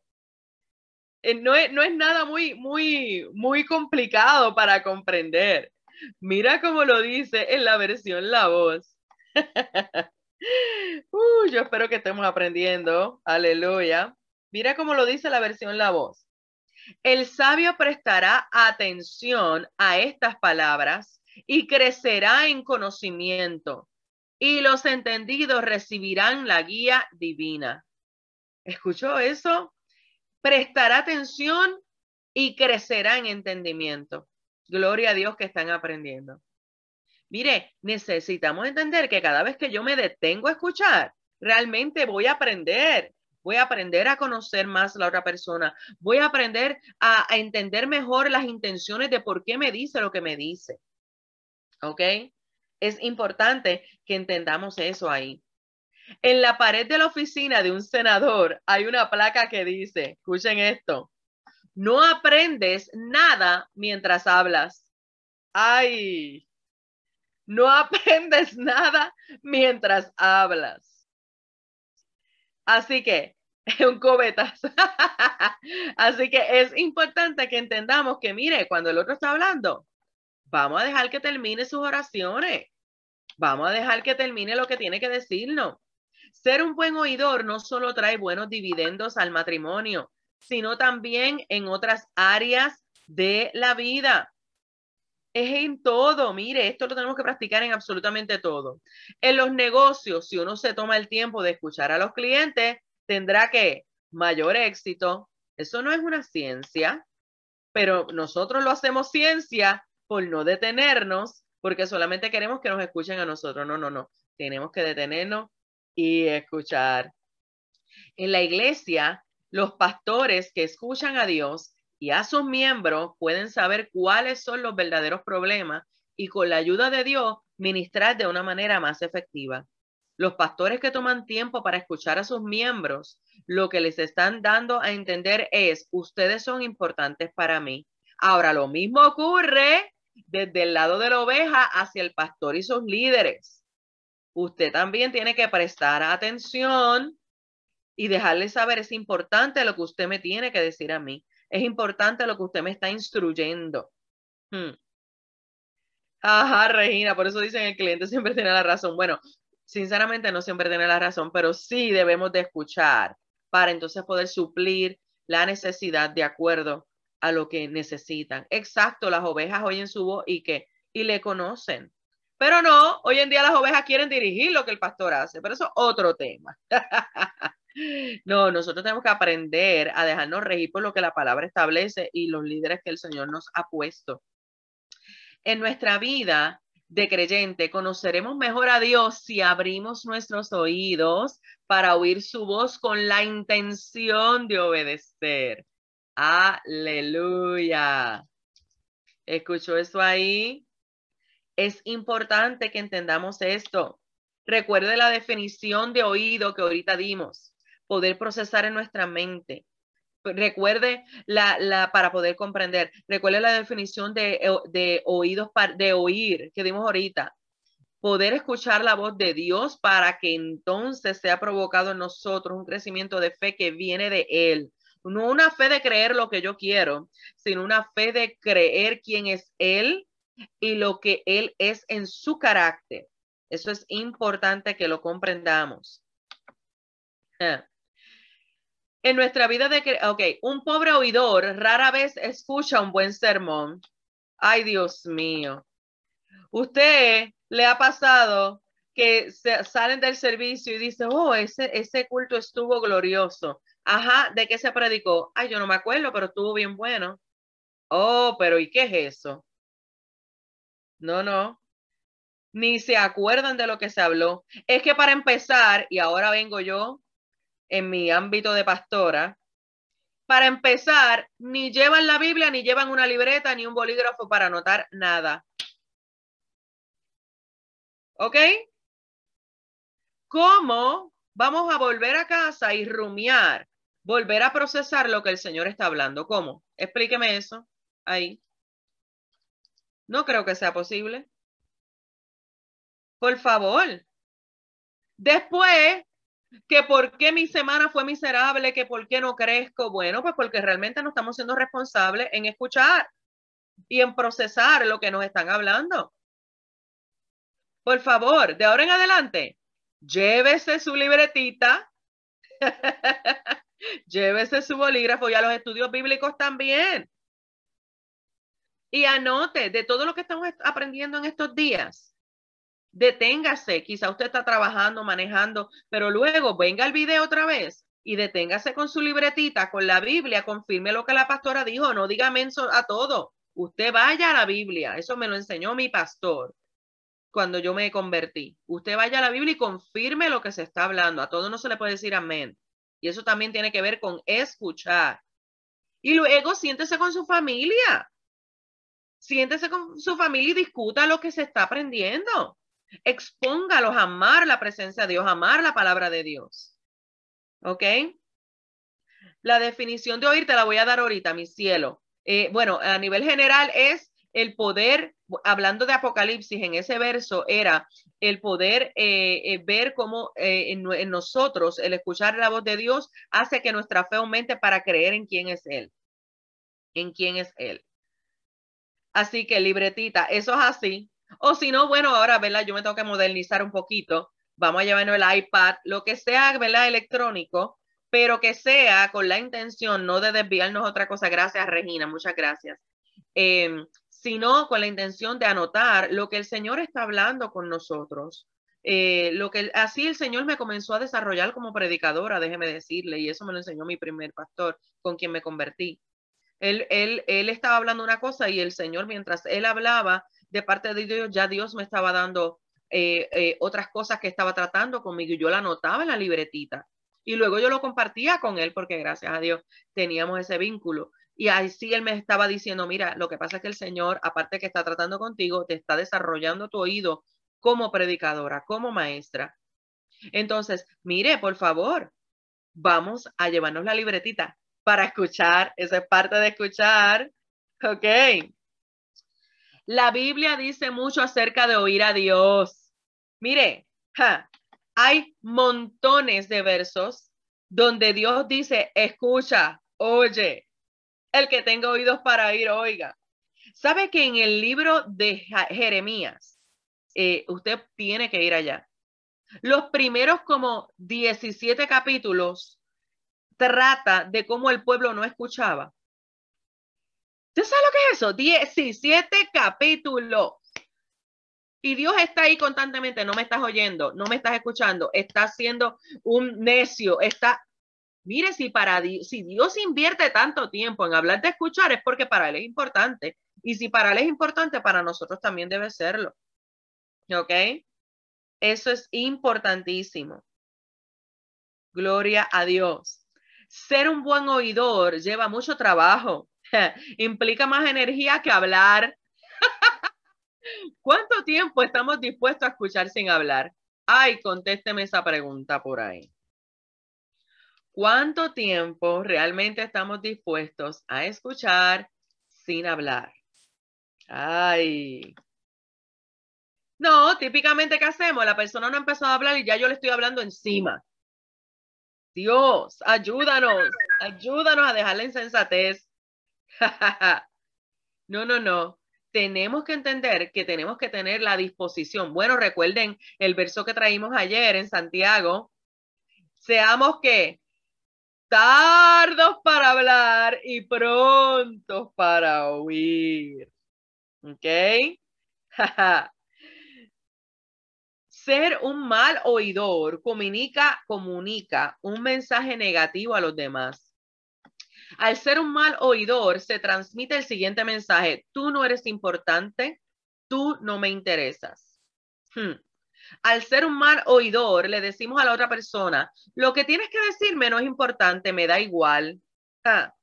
Eh, no es, no es nada muy, muy, muy complicado para comprender. Mira cómo lo dice en la versión La Voz. uh, yo espero que estemos aprendiendo. Aleluya. Mira cómo lo dice la versión La Voz. El sabio prestará atención a estas palabras y crecerá en conocimiento, y los entendidos recibirán la guía divina. ¿Escuchó eso? prestará atención y crecerá en entendimiento. Gloria a Dios que están aprendiendo. Mire, necesitamos entender que cada vez que yo me detengo a escuchar, realmente voy a aprender. Voy a aprender a conocer más a la otra persona. Voy a aprender a, entender mejor las intenciones de por qué me dice lo que me dice. ¿Ok? Es importante que entendamos eso ahí. En la pared de la oficina de un senador hay una placa que dice, escuchen esto, no aprendes nada mientras hablas. Ay, no aprendes nada mientras hablas. Así que, un cobetas. Así que es importante que entendamos que, mire, cuando el otro está hablando, vamos a dejar que termine sus oraciones. Vamos a dejar que termine lo que tiene que decirnos. Ser un buen oidor no solo trae buenos dividendos al matrimonio, sino también en otras áreas de la vida. Es en todo, mire, esto lo tenemos que practicar en absolutamente todo. En los negocios, si uno se toma el tiempo de escuchar a los clientes, tendrá que mayor éxito. Eso no es una ciencia, pero nosotros lo hacemos ciencia por no detenernos, porque solamente queremos que nos escuchen a nosotros. No, no, no. Tenemos que detenernos y escuchar. En la iglesia, los pastores que escuchan a Dios y a sus miembros pueden saber cuáles son los verdaderos problemas y con la ayuda de Dios ministrar de una manera más efectiva. Los pastores que toman tiempo para escuchar a sus miembros, lo que les están dando a entender es, ustedes son importantes para mí. Ahora, lo mismo ocurre desde el lado de la oveja hacia el pastor y sus líderes usted también tiene que prestar atención y dejarle saber, es importante lo que usted me tiene que decir a mí. Es importante lo que usted me está instruyendo. Hmm. Ajá, Regina, por eso dicen el cliente siempre tiene la razón. Bueno, sinceramente no siempre tiene la razón, pero sí debemos de escuchar para entonces poder suplir la necesidad de acuerdo a lo que necesitan. Exacto, las ovejas oyen su voz y que y le conocen. Pero no, hoy en día las ovejas quieren dirigir lo que el pastor hace, pero eso es otro tema. no, nosotros tenemos que aprender a dejarnos regir por lo que la palabra establece y los líderes que el Señor nos ha puesto. En nuestra vida de creyente conoceremos mejor a Dios si abrimos nuestros oídos para oír su voz con la intención de obedecer. Aleluya. ¿Escuchó eso ahí? Es importante que entendamos esto. Recuerde la definición de oído que ahorita dimos, poder procesar en nuestra mente. Recuerde la, para poder comprender. Recuerde la definición de, eh, de oídos de oír que dimos ahorita. Poder escuchar la voz de Dios para que entonces sea provocado en nosotros un crecimiento de fe que viene de Él. No una fe de creer lo que yo quiero, sino una fe de creer quién es Él y lo que Él es en su carácter. Eso es importante que lo comprendamos. Ah. En nuestra vida de ok, un pobre oidor rara vez escucha un buen sermón. Ay, Dios mío. Usted le ha pasado que salen del servicio y dicen, oh, ese, ese culto estuvo glorioso. Ajá, ¿de qué se predicó? Ay, yo no me acuerdo, pero estuvo bien bueno. Oh, pero ¿y qué es eso? No, no. Ni se acuerdan de lo que se habló. Es que para empezar, y ahora vengo yo en mi ámbito de pastora, para empezar, ni llevan la Biblia, ni llevan una libreta, ni un bolígrafo para anotar nada. ¿Ok? ¿Cómo vamos a volver a casa y rumiar, volver a procesar lo que el Señor está hablando? ¿Cómo? Explíqueme eso ahí. No creo que sea posible. Por favor. Después, que por qué mi semana fue miserable, que por qué no crezco. Bueno, pues porque realmente no estamos siendo responsables en escuchar y en procesar lo que nos están hablando. Por favor, de ahora en adelante, llévese su libretita, llévese su bolígrafo y a los estudios bíblicos también. Y anote de todo lo que estamos aprendiendo en estos días. Deténgase, quizá usted está trabajando, manejando, pero luego venga el video otra vez y deténgase con su libretita, con la Biblia, confirme lo que la pastora dijo, no diga menso a todo. Usted vaya a la Biblia, eso me lo enseñó mi pastor cuando yo me convertí. Usted vaya a la Biblia y confirme lo que se está hablando. A todo no se le puede decir amén. Y eso también tiene que ver con escuchar. Y luego siéntese con su familia. Siéntese con su familia y discuta lo que se está aprendiendo. Expóngalos a amar la presencia de Dios, amar la palabra de Dios. ¿Ok? La definición de oír te la voy a dar ahorita, mi cielo. Eh, bueno, a nivel general es el poder, hablando de Apocalipsis en ese verso, era el poder eh, eh, ver cómo en, nosotros el escuchar la voz de Dios hace que nuestra fe aumente para creer en quién es Él. En quién es Él. Así que libretita, eso es así. O si no, bueno, ahora, ¿verdad? Yo me tengo que modernizar un poquito. Vamos a llevarnos el iPad, lo que sea, ¿verdad? Electrónico, pero que sea con la intención no de desviarnos otra cosa. Gracias, Regina, muchas gracias. Em, sino con la intención de anotar lo que el Señor está hablando con nosotros. Eh, lo que así el Señor me comenzó a desarrollar como predicadora, déjeme decirle, y eso me lo enseñó mi primer pastor con quien me convertí. Él, él, él estaba hablando una cosa y el Señor, mientras él hablaba de parte de Dios, ya Dios me estaba dando eh, eh, otras cosas que estaba tratando conmigo y yo la anotaba en la libretita. Y luego yo lo compartía con él porque gracias a Dios teníamos ese vínculo. Y así él me estaba diciendo, mira, lo que pasa es que el Señor, aparte que está tratando contigo, te está desarrollando tu oído como predicadora, como maestra. Entonces, mire, por favor, vamos a llevarnos la libretita para escuchar. Esa es parte de escuchar. Ok. La Biblia dice mucho acerca de oír a Dios. Mire, hay montones de versos donde Dios dice, escucha, oye, el que tenga oídos para oír, oiga. ¿Sabe que en el libro de Jeremías, eh, usted tiene que ir allá? Los primeros como 17 capítulos trata de cómo el pueblo no escuchaba. ¿Usted sabe lo que es eso? 17 capítulos. Y Dios está ahí constantemente, no me estás oyendo, no me estás escuchando, está siendo un necio, está... Mire, si, para si Dios invierte tanto tiempo en hablar de escuchar es porque para Él es importante. Y si para Él es importante, para nosotros también debe serlo. ¿Ok? Eso es importantísimo. Gloria a Dios ser un buen oidor lleva mucho trabajo. Implica más energía que hablar. ¿Cuánto tiempo estamos dispuestos a escuchar sin hablar? Ay, contésteme esa pregunta por ahí. ¿Cuánto tiempo realmente estamos dispuestos a escuchar sin hablar? Ay. No, típicamente, ¿qué hacemos? La persona no ha empezado a hablar y ya yo le estoy hablando encima. Dios, ayúdanos, ayúdanos a dejar la insensatez. no, no, no. Tenemos que entender que tenemos que tener la disposición. Bueno, recuerden el verso que traímos ayer en Santiago. Seamos que tardos para hablar y prontos para oír. ¿Ok? Ser un mal oidor comunica, comunica un mensaje negativo a los demás. Al ser un mal oidor, se transmite el siguiente mensaje. Tú no eres importante, tú no me interesas. Hmm. Al ser un mal oidor, le decimos a la otra persona, lo que tienes que decirme no es importante, me da igual. Ah.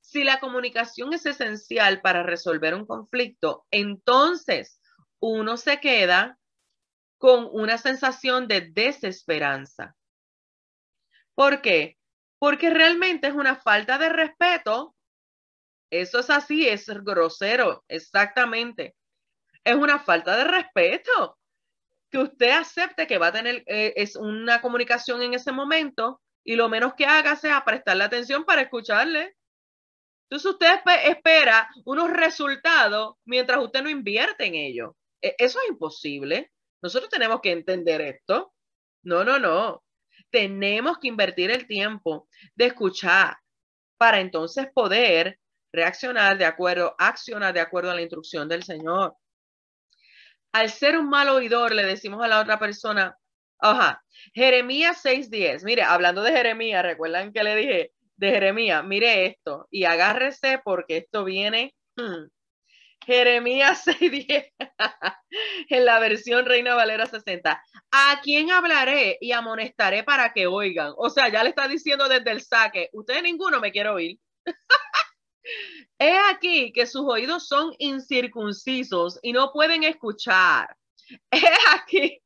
Si la comunicación es esencial para resolver un conflicto, entonces uno se queda con una sensación de desesperanza. ¿Por qué? Porque realmente es una falta de respeto. Eso es así, es grosero, exactamente. es una falta de respeto. Que usted acepte que va a tener eh, es una comunicación en ese momento y lo menos que haga sea prestarle atención para escucharle. Entonces usted espera unos resultados mientras usted no invierte en ello. E, eso es imposible. Nosotros tenemos que entender esto. No, no, no. Tenemos que invertir el tiempo de escuchar para entonces poder reaccionar de acuerdo, accionar de acuerdo a la instrucción del Señor. Al ser un mal oidor, le decimos a la otra persona, ajá, Jeremías 6:10, mire, hablando de Jeremías, recuerdan que le dije de Jeremías, mire esto y agárrese porque esto viene. Hmm, Jeremías 6:10 en la versión Reina Valera 60. ¿A quién hablaré y amonestaré para que oigan? O sea, ya le está diciendo desde el saque, ustedes ninguno me quiere oír. He aquí que sus oídos son incircuncisos y no pueden escuchar. He aquí,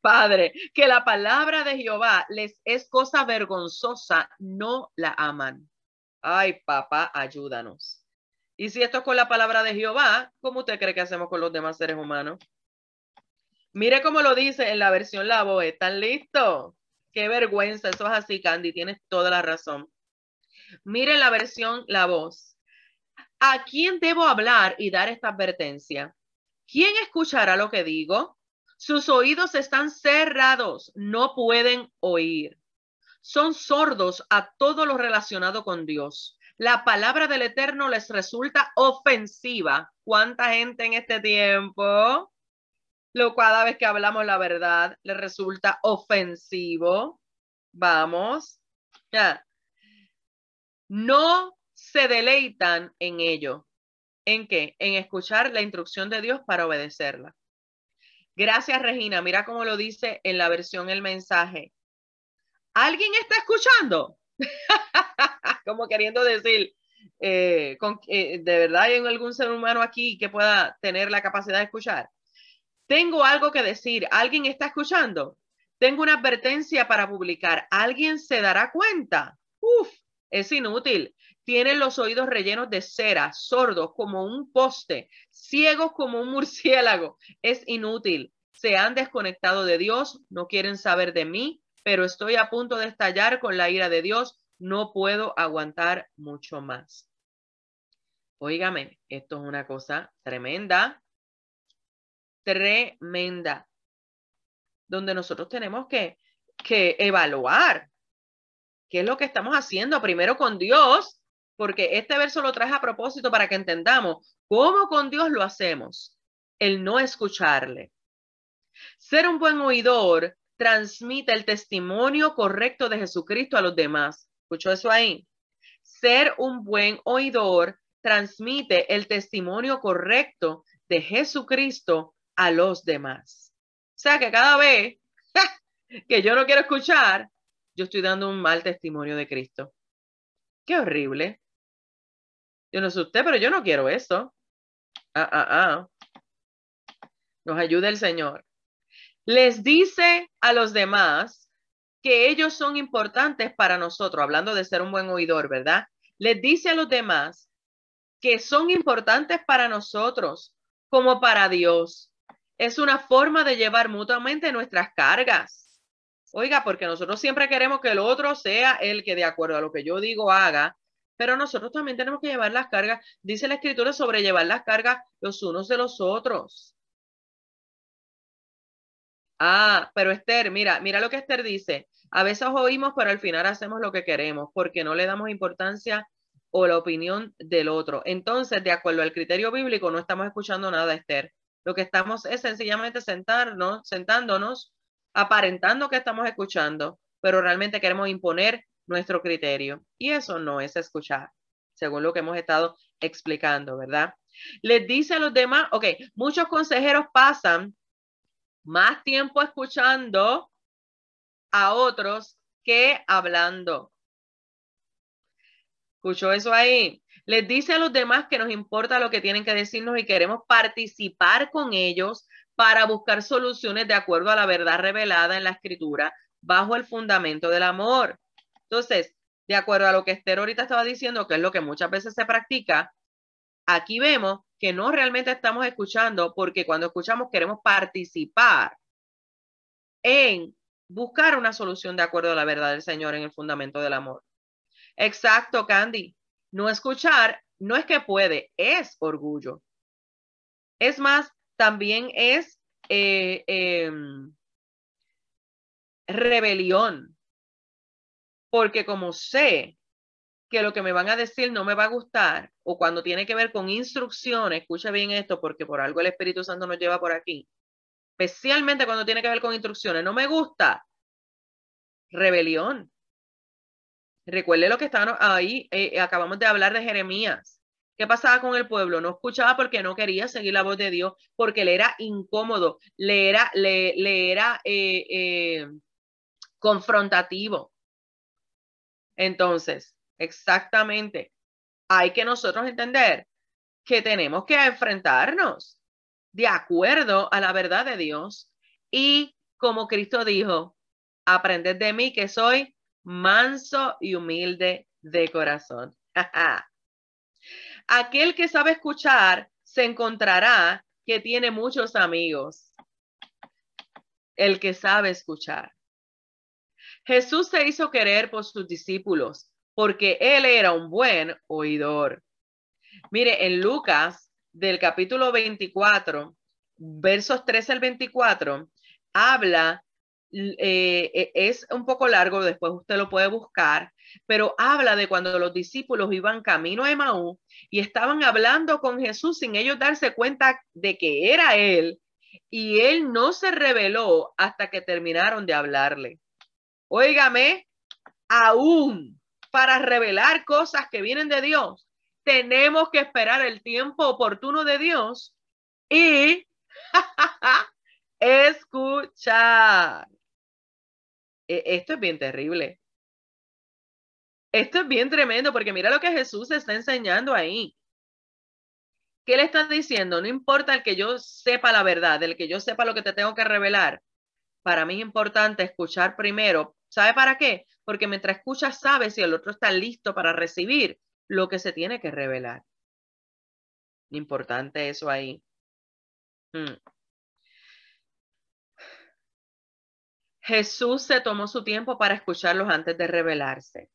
Padre, que la palabra de Jehová les es cosa vergonzosa, no la aman. Ay, papá, ayúdanos. Y si esto es con la palabra de Jehová, ¿cómo usted cree que hacemos con los demás seres humanos? Mire cómo lo dice en la versión La Voz. ¿Están listos? Qué vergüenza. Eso es así, Candy. Tienes toda la razón. Mire la versión La Voz. ¿A quién debo hablar y dar esta advertencia? ¿Quién escuchará lo que digo? Sus oídos están cerrados, no pueden oír. Son sordos a todo lo relacionado con Dios la palabra del Eterno les resulta ofensiva. ¿Cuánta gente en este tiempo? Lo cada vez que hablamos la verdad les resulta ofensivo. Vamos. Ya. No se deleitan en ello. ¿En qué? En escuchar la instrucción de Dios para obedecerla. Gracias, Regina. Mira cómo lo dice en la versión el mensaje. ¿Alguien está escuchando? como queriendo decir, eh, eh, ¿de verdad hay algún ser humano aquí que pueda tener la capacidad de escuchar? Tengo algo que decir, ¿alguien está escuchando? Tengo una advertencia para publicar, ¿alguien se dará cuenta? Uf, es inútil. Tienen los oídos rellenos de cera, sordos como un poste, ciegos como un murciélago. Es inútil. Se han desconectado de Dios, no quieren saber de mí, pero estoy a punto de estallar con la ira de Dios no puedo aguantar mucho más. Óigame, esto es una cosa tremenda, tremenda, donde nosotros tenemos que, que evaluar qué es lo que estamos haciendo primero con Dios, porque este verso lo traje a propósito para que entendamos cómo con Dios lo hacemos, el no escucharle. Ser un buen oidor transmite el testimonio correcto de Jesucristo a los demás. ¿Escuchó eso ahí? Ser un buen oidor transmite el testimonio correcto de Jesucristo a los demás. O sea que cada vez que yo no quiero escuchar, yo estoy dando un mal testimonio de Cristo. Qué horrible. Yo no sé usted, pero yo no quiero eso. Ah, ah, ah. Nos ayude el Señor. Les dice a los demás que ellos son importantes para nosotros, hablando de ser un buen oidor, ¿verdad? Les dice a los demás que son importantes para nosotros como para Dios. Es una forma de llevar mutuamente nuestras cargas. Oiga, porque nosotros siempre queremos que el otro sea el que de acuerdo a lo que yo digo haga, pero nosotros también tenemos que llevar las cargas. Dice la escritura sobre llevar las cargas los unos de los otros. Ah, pero Esther, mira, mira lo que Esther dice. A veces oímos, pero al final hacemos lo que queremos porque no le damos importancia o la opinión del otro. Entonces, de acuerdo al criterio bíblico, no estamos escuchando nada, Esther. Lo que estamos es sencillamente sentarnos, sentándonos, aparentando que estamos escuchando, pero realmente queremos imponer nuestro criterio. Y eso no es escuchar, según lo que hemos estado explicando, ¿verdad? Les dice a los demás, ok, muchos consejeros pasan más tiempo escuchando a otros que hablando. ¿Escuchó eso ahí? Les dice a los demás que nos importa lo que tienen que decirnos y queremos participar con ellos para buscar soluciones de acuerdo a la verdad revelada en la escritura bajo el fundamento del amor. Entonces, de acuerdo a lo que Esther ahorita estaba diciendo, que es lo que muchas veces se practica, aquí vemos que no realmente estamos escuchando porque cuando escuchamos queremos participar en buscar una solución de acuerdo a la verdad del Señor en el fundamento del amor. Exacto, Candy. No escuchar no es que puede, es orgullo. Es más, también es eh, em, rebelión, porque como sé que lo que me van a decir no me va a gustar, o cuando tiene que ver con instrucciones, escucha bien esto, porque por algo el Espíritu Santo nos lleva por aquí, especialmente cuando tiene que ver con instrucciones, no me gusta, rebelión. Recuerde lo que está ahí, eh, acabamos de hablar de Jeremías. ¿Qué pasaba con el pueblo? No escuchaba porque no quería seguir la voz de Dios, porque le era incómodo, le era, le, era eh, eh, confrontativo. Entonces, exactamente, hay que nosotros entender que tenemos que enfrentarnos de acuerdo a la verdad de Dios y como Cristo dijo, aprended de mí que soy manso y humilde de corazón. Aquel que sabe escuchar se encontrará que tiene muchos amigos. El que sabe escuchar. Jesús se hizo querer por sus discípulos porque él era un buen oidor. Mire, en Lucas del capítulo 24, versos 13 al 24, habla, eh, e, es un poco largo, después usted lo puede buscar, pero habla de cuando los discípulos iban camino a Emaú y estaban hablando con Jesús sin ellos darse cuenta de que era él y él no se reveló hasta que terminaron de hablarle. Óigame, aún para revelar cosas que vienen de Dios, tenemos que esperar el tiempo oportuno de Dios y escuchar. E, esto es bien terrible. Esto es bien tremendo porque mira lo que Jesús está enseñando ahí. ¿Qué le está diciendo? No importa el que yo sepa la verdad, el que yo sepa lo que te tengo que revelar. Para mí es importante escuchar primero. ¿Sabe para qué? Porque mientras escuchas, sabes si el otro está listo para recibir lo que se tiene que revelar. Importante eso ahí. Hmm. Jesús se tomó su tiempo para escucharlos antes de revelarse.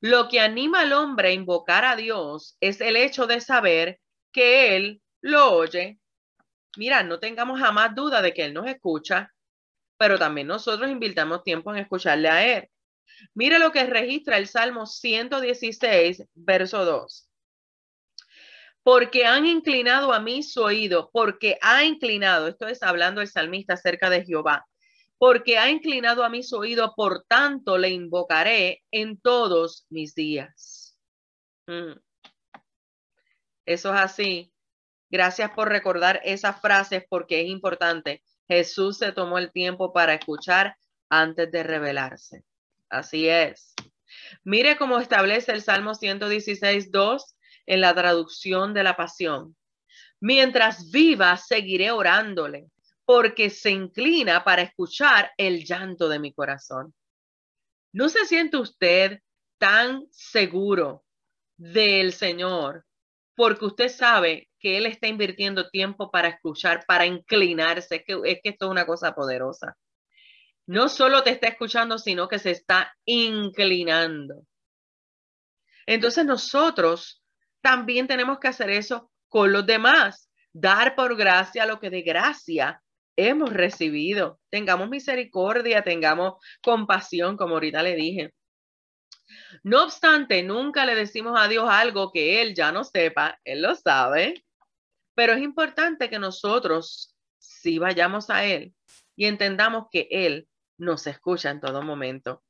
Lo que anima al hombre a invocar a Dios es el hecho de saber que Él lo oye. Mira, no tengamos jamás duda de que Él nos escucha, pero también nosotros invirtamos tiempo en escucharle a Él. Mira lo que registra el Salmo 116, verso 2. Porque han inclinado a mí su oído, porque ha inclinado, esto es hablando el salmista acerca de Jehová, porque ha inclinado a mí su oído, por tanto le invocaré en todos mis días. Mm. Eso es así. Gracias por recordar esas frases porque es importante. Jesús se tomó el tiempo para escuchar antes de revelarse. Así es. Mire cómo establece el Salmo 116, 2 en la traducción de la pasión. Mientras viva, seguiré orándole porque se inclina para escuchar el llanto de mi corazón. ¿No se siente usted tan seguro del Señor porque usted sabe que Él está invirtiendo tiempo para escuchar, para inclinarse? Es que, es que esto es una cosa poderosa. No solo te está escuchando, sino que se está inclinando. Entonces nosotros también tenemos que hacer eso con los demás, dar por gracia lo que de gracia hemos recibido. Tengamos misericordia, tengamos compasión, como ahorita le dije. No obstante, nunca le decimos a Dios algo que Él ya no sepa, Él lo sabe, pero es importante que nosotros si vayamos a Él y entendamos que Él nos escucha en todo momento.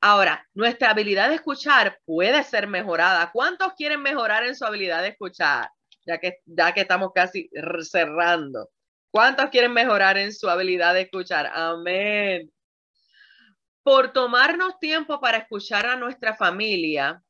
Ahora, nuestra habilidad de escuchar puede ser mejorada. ¿Cuántos quieren mejorar en su habilidad de escuchar? Ya que, ya que estamos casi cerrando. ¿Cuántos quieren mejorar en su habilidad de escuchar? Amén. Por tomarnos tiempo para escuchar a nuestra familia,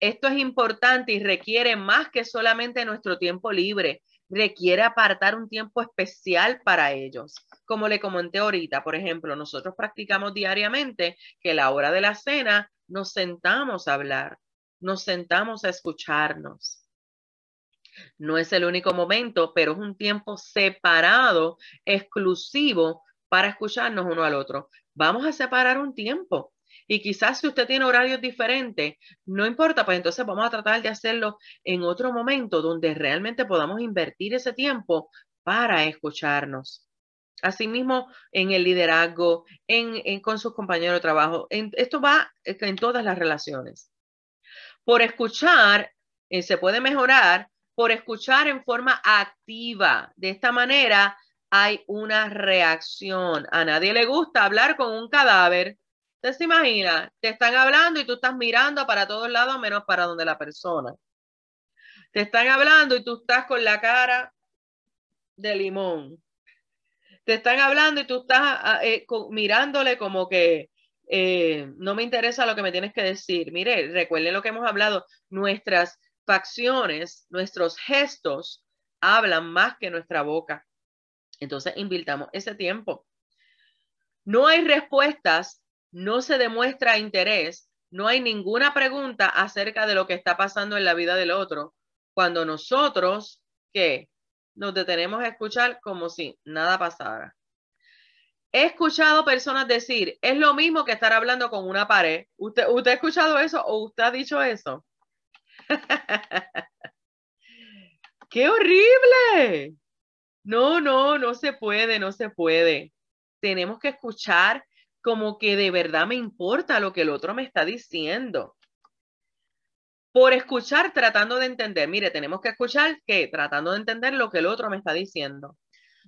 esto es importante y requiere más que solamente nuestro tiempo libre. Requiere apartar un tiempo especial para ellos. Como le comenté ahorita, por ejemplo, nosotros practicamos diariamente que la hora de la cena nos sentamos a hablar, nos sentamos a escucharnos. No es el único momento, pero es un tiempo separado, exclusivo para escucharnos uno al otro. Vamos a separar un tiempo. Y quizás si usted tiene horarios diferentes, no importa, pues entonces vamos a tratar de hacerlo en otro momento donde realmente podamos invertir ese tiempo para escucharnos. Asimismo, en el liderazgo, en, con sus compañeros de trabajo. esto va en todas las relaciones. Por escuchar, eh, se puede mejorar por escuchar en forma activa. De esta manera hay una reacción. A nadie le gusta hablar con un cadáver. Usted se imagina, te están hablando y tú estás mirando para todos lados menos para donde la persona. Te están hablando y tú estás con la cara de limón te están hablando y tú estás ah, eh, mirándole como que eh, no me interesa lo que me tienes que decir. Mire, recuerden lo que hemos hablado, nuestras facciones, nuestros gestos hablan más que nuestra boca. Entonces, invirtamos ese tiempo. No hay respuestas, no se demuestra interés, no hay ninguna pregunta acerca de lo que está pasando en la vida del otro. Cuando nosotros, ¿qué? nos detenemos a escuchar como si nada pasara. He escuchado personas decir, es lo mismo que estar hablando con una pared. ¿Usted, usted ha escuchado eso o usted ha dicho eso? ¡Qué horrible! No, no, no se puede, no se puede. Tenemos que escuchar como que de verdad me importa lo que el otro me está diciendo por escuchar tratando de entender. Mire, tenemos que escuchar que tratando de entender lo que el otro me está diciendo.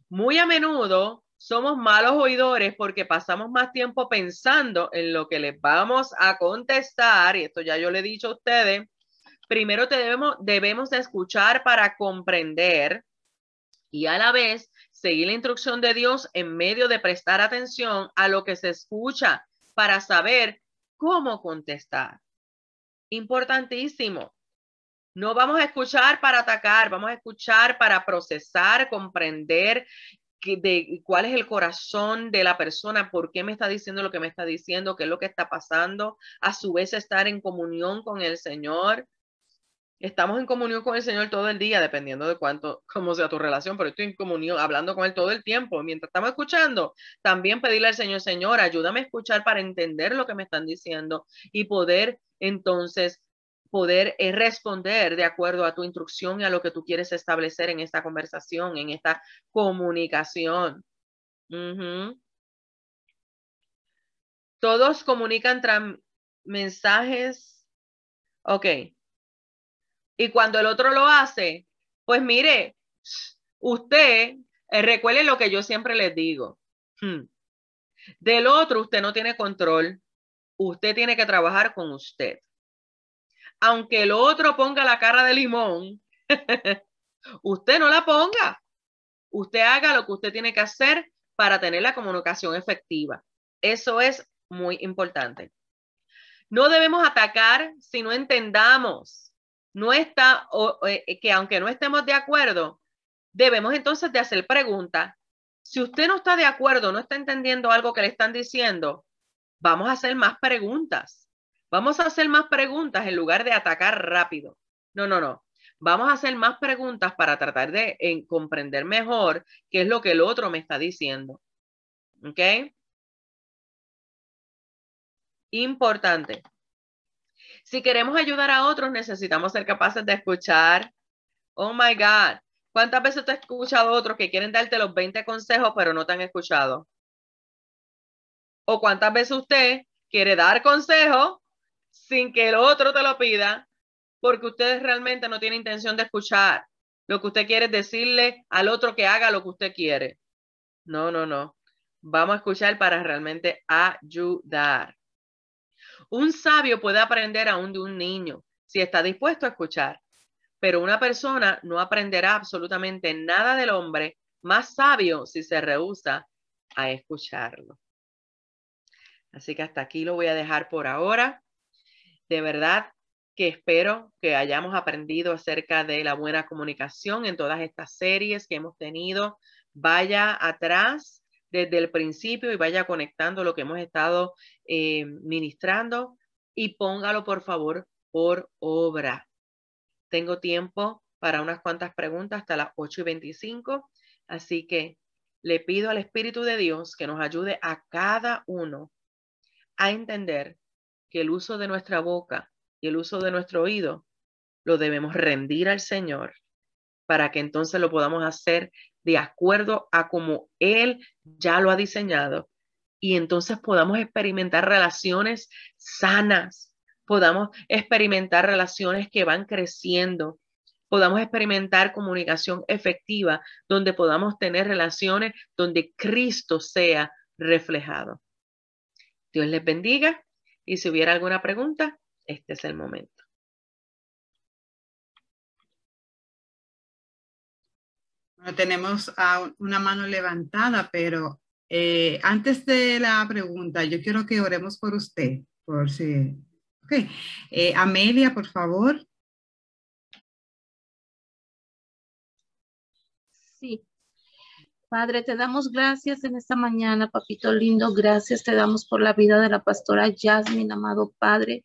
Muy a menudo somos malos oidores porque pasamos más tiempo pensando en lo que les vamos a contestar, y esto ya yo le he dicho a ustedes, primero debemos, debemos de escuchar para comprender y a la vez seguir la instrucción de Dios en medio de prestar atención a lo que se escucha para saber cómo contestar importantísimo. No vamos a escuchar para atacar, vamos a escuchar para procesar, comprender de cuál es el corazón de la persona, por qué me está diciendo lo que me está diciendo, qué es lo que está pasando, a su vez estar en comunión con el Señor. Estamos en comunión con el Señor todo el día, dependiendo de cuánto, cómo sea tu relación, pero estoy en comunión, hablando con Él todo el tiempo. Mientras estamos escuchando, también pedirle al Señor, Señor, ayúdame a escuchar para entender lo que me están diciendo y poder entonces poder eh, responder de acuerdo a tu instrucción y a lo que tú quieres establecer en esta conversación, en esta comunicación. Todos comunican mensajes. Ok. Y cuando el otro lo hace, pues mire, usted, eh, recuerde lo que yo siempre les digo. Hmm. Del otro usted no tiene control usted tiene que trabajar con usted. Aunque el otro ponga la cara de limón, usted no la ponga. Usted haga lo que usted tiene que hacer para tener la comunicación efectiva. Eso es muy importante. No debemos atacar si no entendamos. No está, eh, que aunque no estemos de acuerdo, debemos entonces de hacer preguntas. Si usted no está de acuerdo, no está entendiendo algo que le están diciendo, vamos a hacer más preguntas. Vamos a hacer más preguntas en lugar de atacar rápido. No, no, no. Vamos a hacer más preguntas para tratar de comprender mejor qué es lo que el otro me está diciendo. ¿Ok? Importante. Si queremos ayudar a otros, necesitamos ser capaces de escuchar. Oh my God. ¿Cuántas veces te has escuchado otros que quieren darte los 20 consejos, pero no te han escuchado? o cuántas veces usted quiere dar consejo sin que el otro te lo pida, porque usted realmente no tiene intención de escuchar. Lo que usted quiere es decirle al otro que haga lo que usted quiere. No, no, no. Vamos a escuchar para realmente ayudar. Un sabio puede aprender aún de un niño si está dispuesto a escuchar, pero una persona no aprenderá absolutamente nada del hombre más sabio si se rehúsa a escucharlo. Así que hasta aquí lo voy a dejar por ahora. De verdad que espero que hayamos aprendido acerca de la buena comunicación en todas estas series que hemos tenido. Vaya atrás desde el principio y vaya conectando lo que hemos estado eh, ministrando y póngalo por favor por obra. Tengo tiempo para unas cuantas preguntas hasta las 8 y 25. Así que le pido al Espíritu de Dios que nos ayude a cada uno a entender que el uso de nuestra boca y el uso de nuestro oído lo debemos rendir al Señor para que entonces lo podamos hacer de acuerdo a como Él ya lo ha diseñado y entonces podamos experimentar relaciones sanas, podamos experimentar relaciones que van creciendo, podamos experimentar comunicación efectiva, donde podamos tener relaciones donde Cristo sea reflejado. Dios les bendiga y si hubiera alguna pregunta, este es el momento. tenemos una mano levantada, pero eh, antes de la pregunta, yo quiero que oremos por usted, por si... Eh, Amelia, por favor. Sí. Padre, te damos gracias en esta mañana, papito lindo. Gracias te damos por la vida de la pastora Jasmine, amado Padre.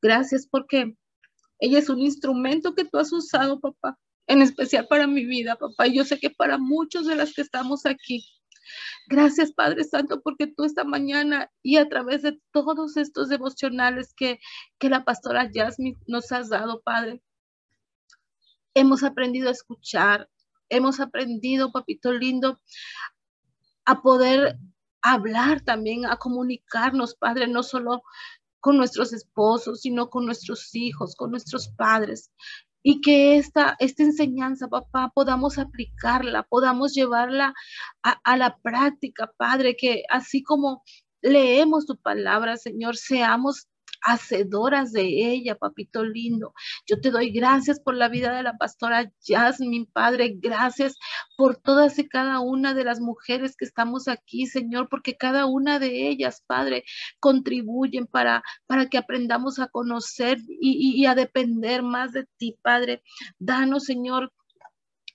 Gracias porque ella es un instrumento que tú has usado, papá, en especial para mi vida, papá. Yo sé que para muchos de las que estamos aquí. Gracias, Padre Santo, porque tú esta mañana y a través de todos estos devocionales que, que la pastora Jasmine nos has dado, Padre, hemos aprendido a escuchar, hemos aprendido, papito lindo, a poder hablar también, a comunicarnos, Padre, no solo con nuestros esposos, sino con nuestros hijos, con nuestros padres y que esta, esta enseñanza, papá, podamos aplicarla, podamos llevarla a, a, la práctica, Padre, que así como leemos tu palabra, Señor, seamos hacedoras de ella, papito lindo. Yo te doy gracias por la vida de la pastora Jasmine, Padre. Gracias por todas y cada una de las mujeres que estamos aquí, Señor, porque cada una de ellas, Padre, contribuyen para, para que aprendamos a conocer y, y a depender más de ti, Padre. Danos, Señor,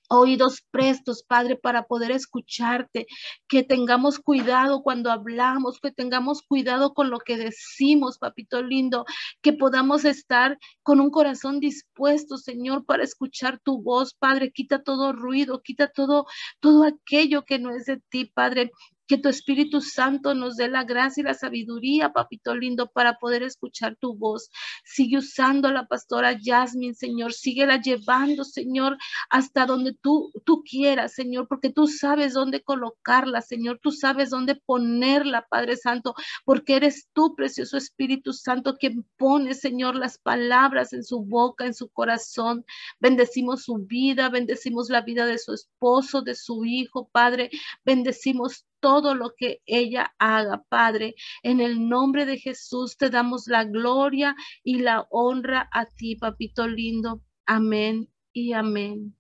oídos prestos, Padre, para poder escucharte, que tengamos cuidado cuando hablamos, que tengamos cuidado con lo que decimos, papito lindo, que podamos estar con un corazón dispuesto, Señor, para escuchar tu voz, Padre, quita todo ruido, quita todo todo aquello que no es de ti, Padre, que tu Espíritu Santo nos dé la gracia y la sabiduría, papito lindo, para poder escuchar tu voz. Sigue usando la pastora Jasmine, Señor. Síguela llevando, Señor, hasta donde tú, tú quieras, Señor, porque tú sabes dónde colocarla, Señor. Tú sabes dónde ponerla, Padre Santo, porque eres tú, precioso Espíritu Santo, quien pone, Señor, las palabras en su boca, en su corazón. Bendecimos su vida, bendecimos la vida de su esposo, de su hijo, Padre. Bendecimos todo lo que ella haga, Padre. En el nombre de Jesús te damos la gloria y la honra a ti, papito lindo. Amén y amén.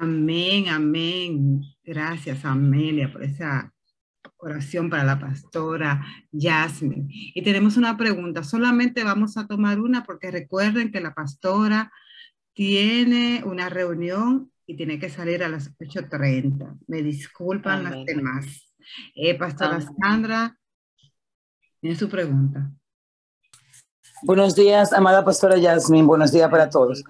Amén, amén. Gracias, Amelia, por esa oración para la pastora Jasmine. Y tenemos una pregunta, solamente vamos a tomar una porque recuerden que la pastora tiene una reunión y tiene que salir a las 8.30. Me disculpan las demás. Eh, Pastora Sandra, tiene su pregunta. Buenos días, amada Pastora Yasmin. Buenos días para todos.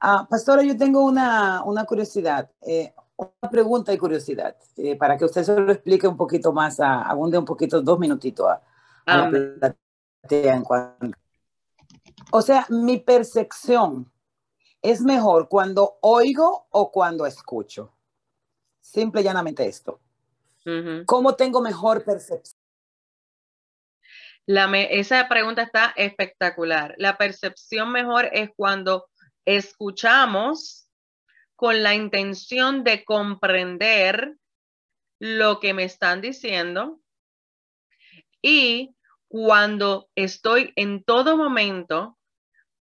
Ah, pastora, yo tengo una, una curiosidad, eh, una pregunta y curiosidad, eh, para que usted se lo explique un poquito más, a, abunde un poquito, dos minutitos a, a la en cuanto. O sea, mi percepción ¿Es mejor cuando oigo o cuando escucho? Simple y llanamente esto. ¿Cómo tengo mejor percepción? La esa pregunta está espectacular. La percepción mejor es cuando escuchamos con la intención de comprender lo que me están diciendo y cuando estoy en todo momento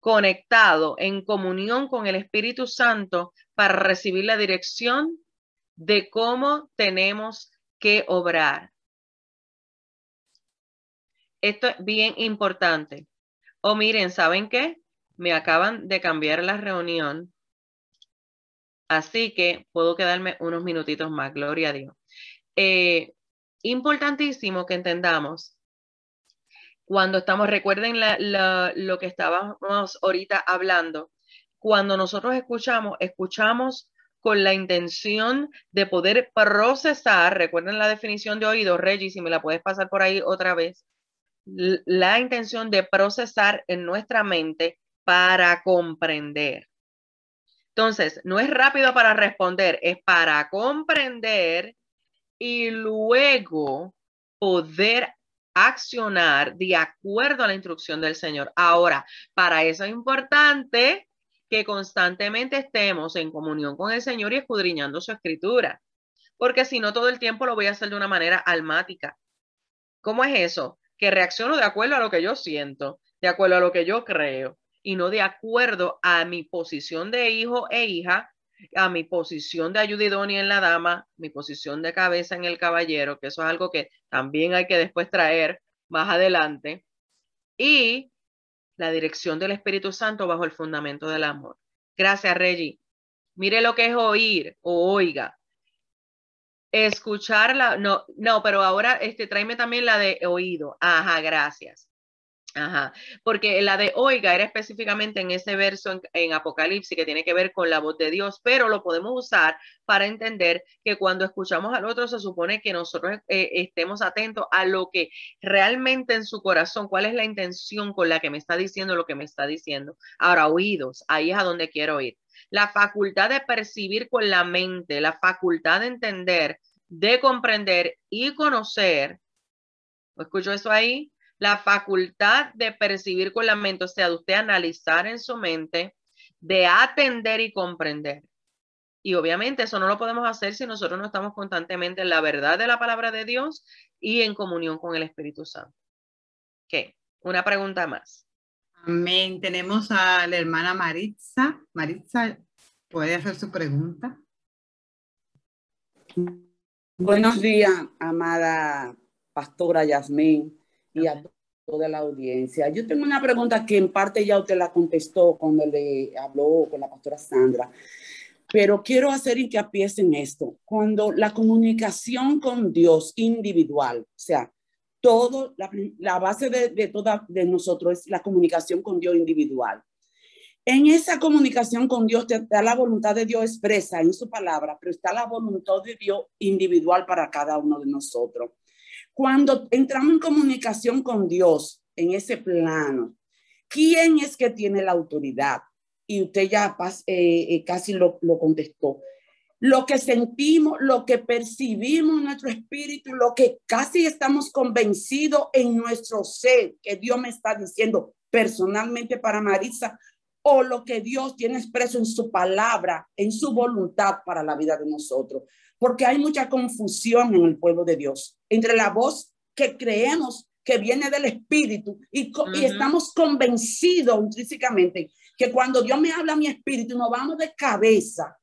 conectado en comunión con el Espíritu Santo para recibir la dirección de cómo tenemos que obrar. Esto es bien importante. O miren, ¿saben qué? Me acaban de cambiar la reunión. Así que puedo quedarme unos minutitos más, gloria a Dios. Eh, importantísimo que entendamos cuando estamos, recuerden lo que estábamos ahorita hablando, cuando nosotros escuchamos, escuchamos con la intención de poder procesar, recuerden la definición de oído, Reggie, si me la puedes pasar por ahí otra vez, la intención de procesar en nuestra mente para comprender. Entonces, no es rápido para responder, es para comprender y luego poder accionar de acuerdo a la instrucción del Señor. Ahora, para eso es importante que constantemente estemos en comunión con el Señor y escudriñando su escritura, porque si no todo el tiempo lo voy a hacer de una manera almática. ¿Cómo es eso? Que reacciono de acuerdo a lo que yo siento, de acuerdo a lo que yo creo y no de acuerdo a mi posición de hijo e hija, a mi posición de ayudidonia en la dama, mi posición de cabeza en el caballero, que eso es algo que también hay que después traer más adelante, y la dirección del Espíritu Santo bajo el fundamento del amor. Gracias, Reggie. Mire lo que es oír o oiga. Escucharla, no, no, pero ahora este, tráeme también la de oído. Ajá, gracias. Ajá, porque la de oiga era específicamente en ese verso en, Apocalipsis que tiene que ver con la voz de Dios, pero lo podemos usar para entender que cuando escuchamos al otro se supone que nosotros eh, estemos atentos a lo que realmente en su corazón, cuál es la intención con la que me está diciendo lo que me está diciendo. Ahora, oídos, ahí es a donde quiero ir. La facultad de percibir con la mente, la facultad de entender, de comprender y conocer. ¿Escucho eso ahí? La facultad de percibir con la mente, o sea, de usted analizar en su mente, de atender y comprender. Y obviamente eso no lo podemos hacer si nosotros no estamos constantemente en la verdad de la palabra de Dios y en comunión con el Espíritu Santo. Ok, una pregunta más. Amén. Tenemos a la hermana Maritza. Maritza, ¿puede hacer su pregunta? Buenos días, amada pastora Yasmín y a toda la audiencia. Yo tengo una pregunta que en parte ya usted la contestó cuando le habló con la pastora Sandra, pero quiero hacer hincapié en esto. Cuando la comunicación con Dios individual, o sea, todo, la, la base de, de toda de nosotros es la comunicación con Dios individual. En esa comunicación con Dios está la voluntad de Dios expresa en su palabra, pero está la voluntad de Dios individual para cada uno de nosotros. Cuando entramos en comunicación con Dios en ese plano, ¿quién es que tiene la autoridad? Y usted ya eh, eh, casi lo, lo contestó. Lo que sentimos, lo que percibimos en nuestro espíritu, lo que casi estamos convencidos en nuestro ser, que Dios me está diciendo personalmente para Marisa, o lo que Dios tiene expreso en su palabra, en su voluntad para la vida de nosotros porque hay mucha confusión en el pueblo de Dios entre la voz que creemos que viene del Espíritu y, estamos convencidos intrínsecamente que cuando Dios me habla a mi espíritu, nos vamos de cabeza,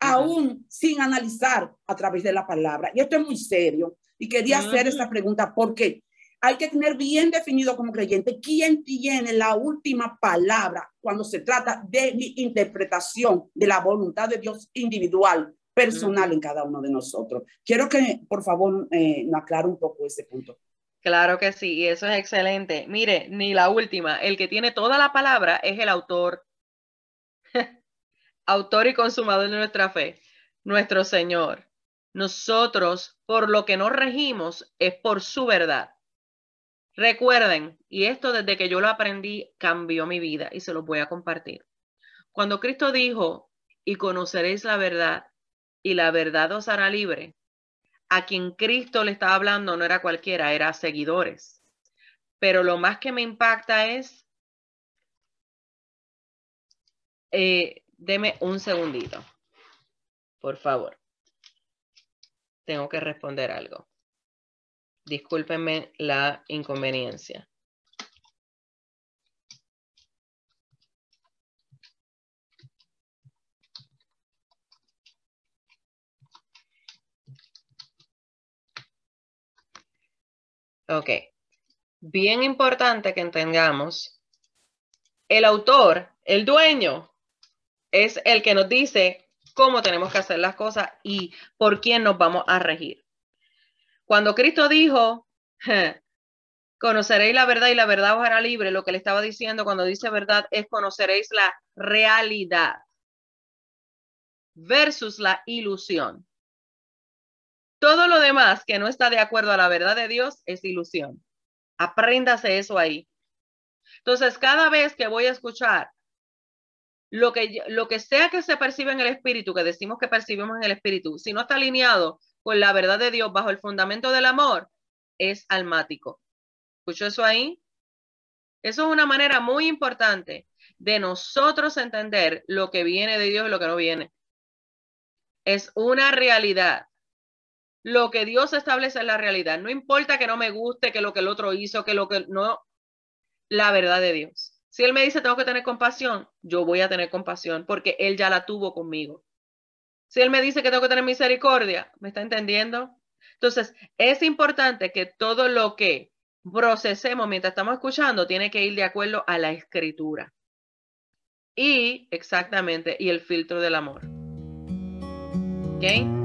aún sin analizar a través de la palabra. Y esto es muy serio. Y quería hacer esta pregunta porque hay que tener bien definido como creyente quién tiene la última palabra cuando se trata de mi interpretación de la voluntad de Dios individual personal en cada uno de nosotros. Quiero que, por favor, eh, nos aclare un poco ese punto. Claro que sí, y eso es excelente. Mire, ni la última, el que tiene toda la palabra es el autor, autor y consumador de nuestra fe, nuestro Señor. Nosotros, por lo que nos regimos, es por su verdad. Recuerden, y esto desde que yo lo aprendí, cambió mi vida y se lo voy a compartir. Cuando Cristo dijo, y conoceréis la verdad, y la verdad os hará libre. A quien Cristo le estaba hablando no era cualquiera, era seguidores. Pero lo más que me impacta es, eh, deme un segundito, por favor. Tengo que responder algo. Discúlpenme la inconveniencia. Ok. Bien importante que entendamos, el autor, el dueño, es el que nos dice cómo tenemos que hacer las cosas y por quién nos vamos a regir. Cuando Cristo dijo, Conoceréis la verdad y la verdad os hará libre. Lo que le estaba diciendo cuando dice verdad es conoceréis la realidad versus la ilusión. Todo lo demás que no está de acuerdo a la verdad de Dios es ilusión. Apréndase eso ahí. Entonces, cada vez que voy a escuchar lo que, lo que sea que se percibe en el espíritu, que decimos que percibimos en el espíritu, si no está alineado con la verdad de Dios bajo el fundamento del amor, es almático. ¿Escuchó eso ahí? Eso es una manera muy importante de nosotros entender lo que viene de Dios y lo que no viene. Es una realidad. Lo que Dios establece es la realidad. No importa que no me guste, que lo que el otro hizo, que lo que no, la verdad de Dios. Si Él me dice tengo que tener compasión, yo voy a tener compasión porque Él ya la tuvo conmigo. Si Él me dice que tengo que tener misericordia, ¿me está entendiendo? Entonces, es importante que todo lo que procesemos mientras estamos escuchando tiene que ir de acuerdo a la escritura. Y exactamente, y el filtro del amor. ¿Ok?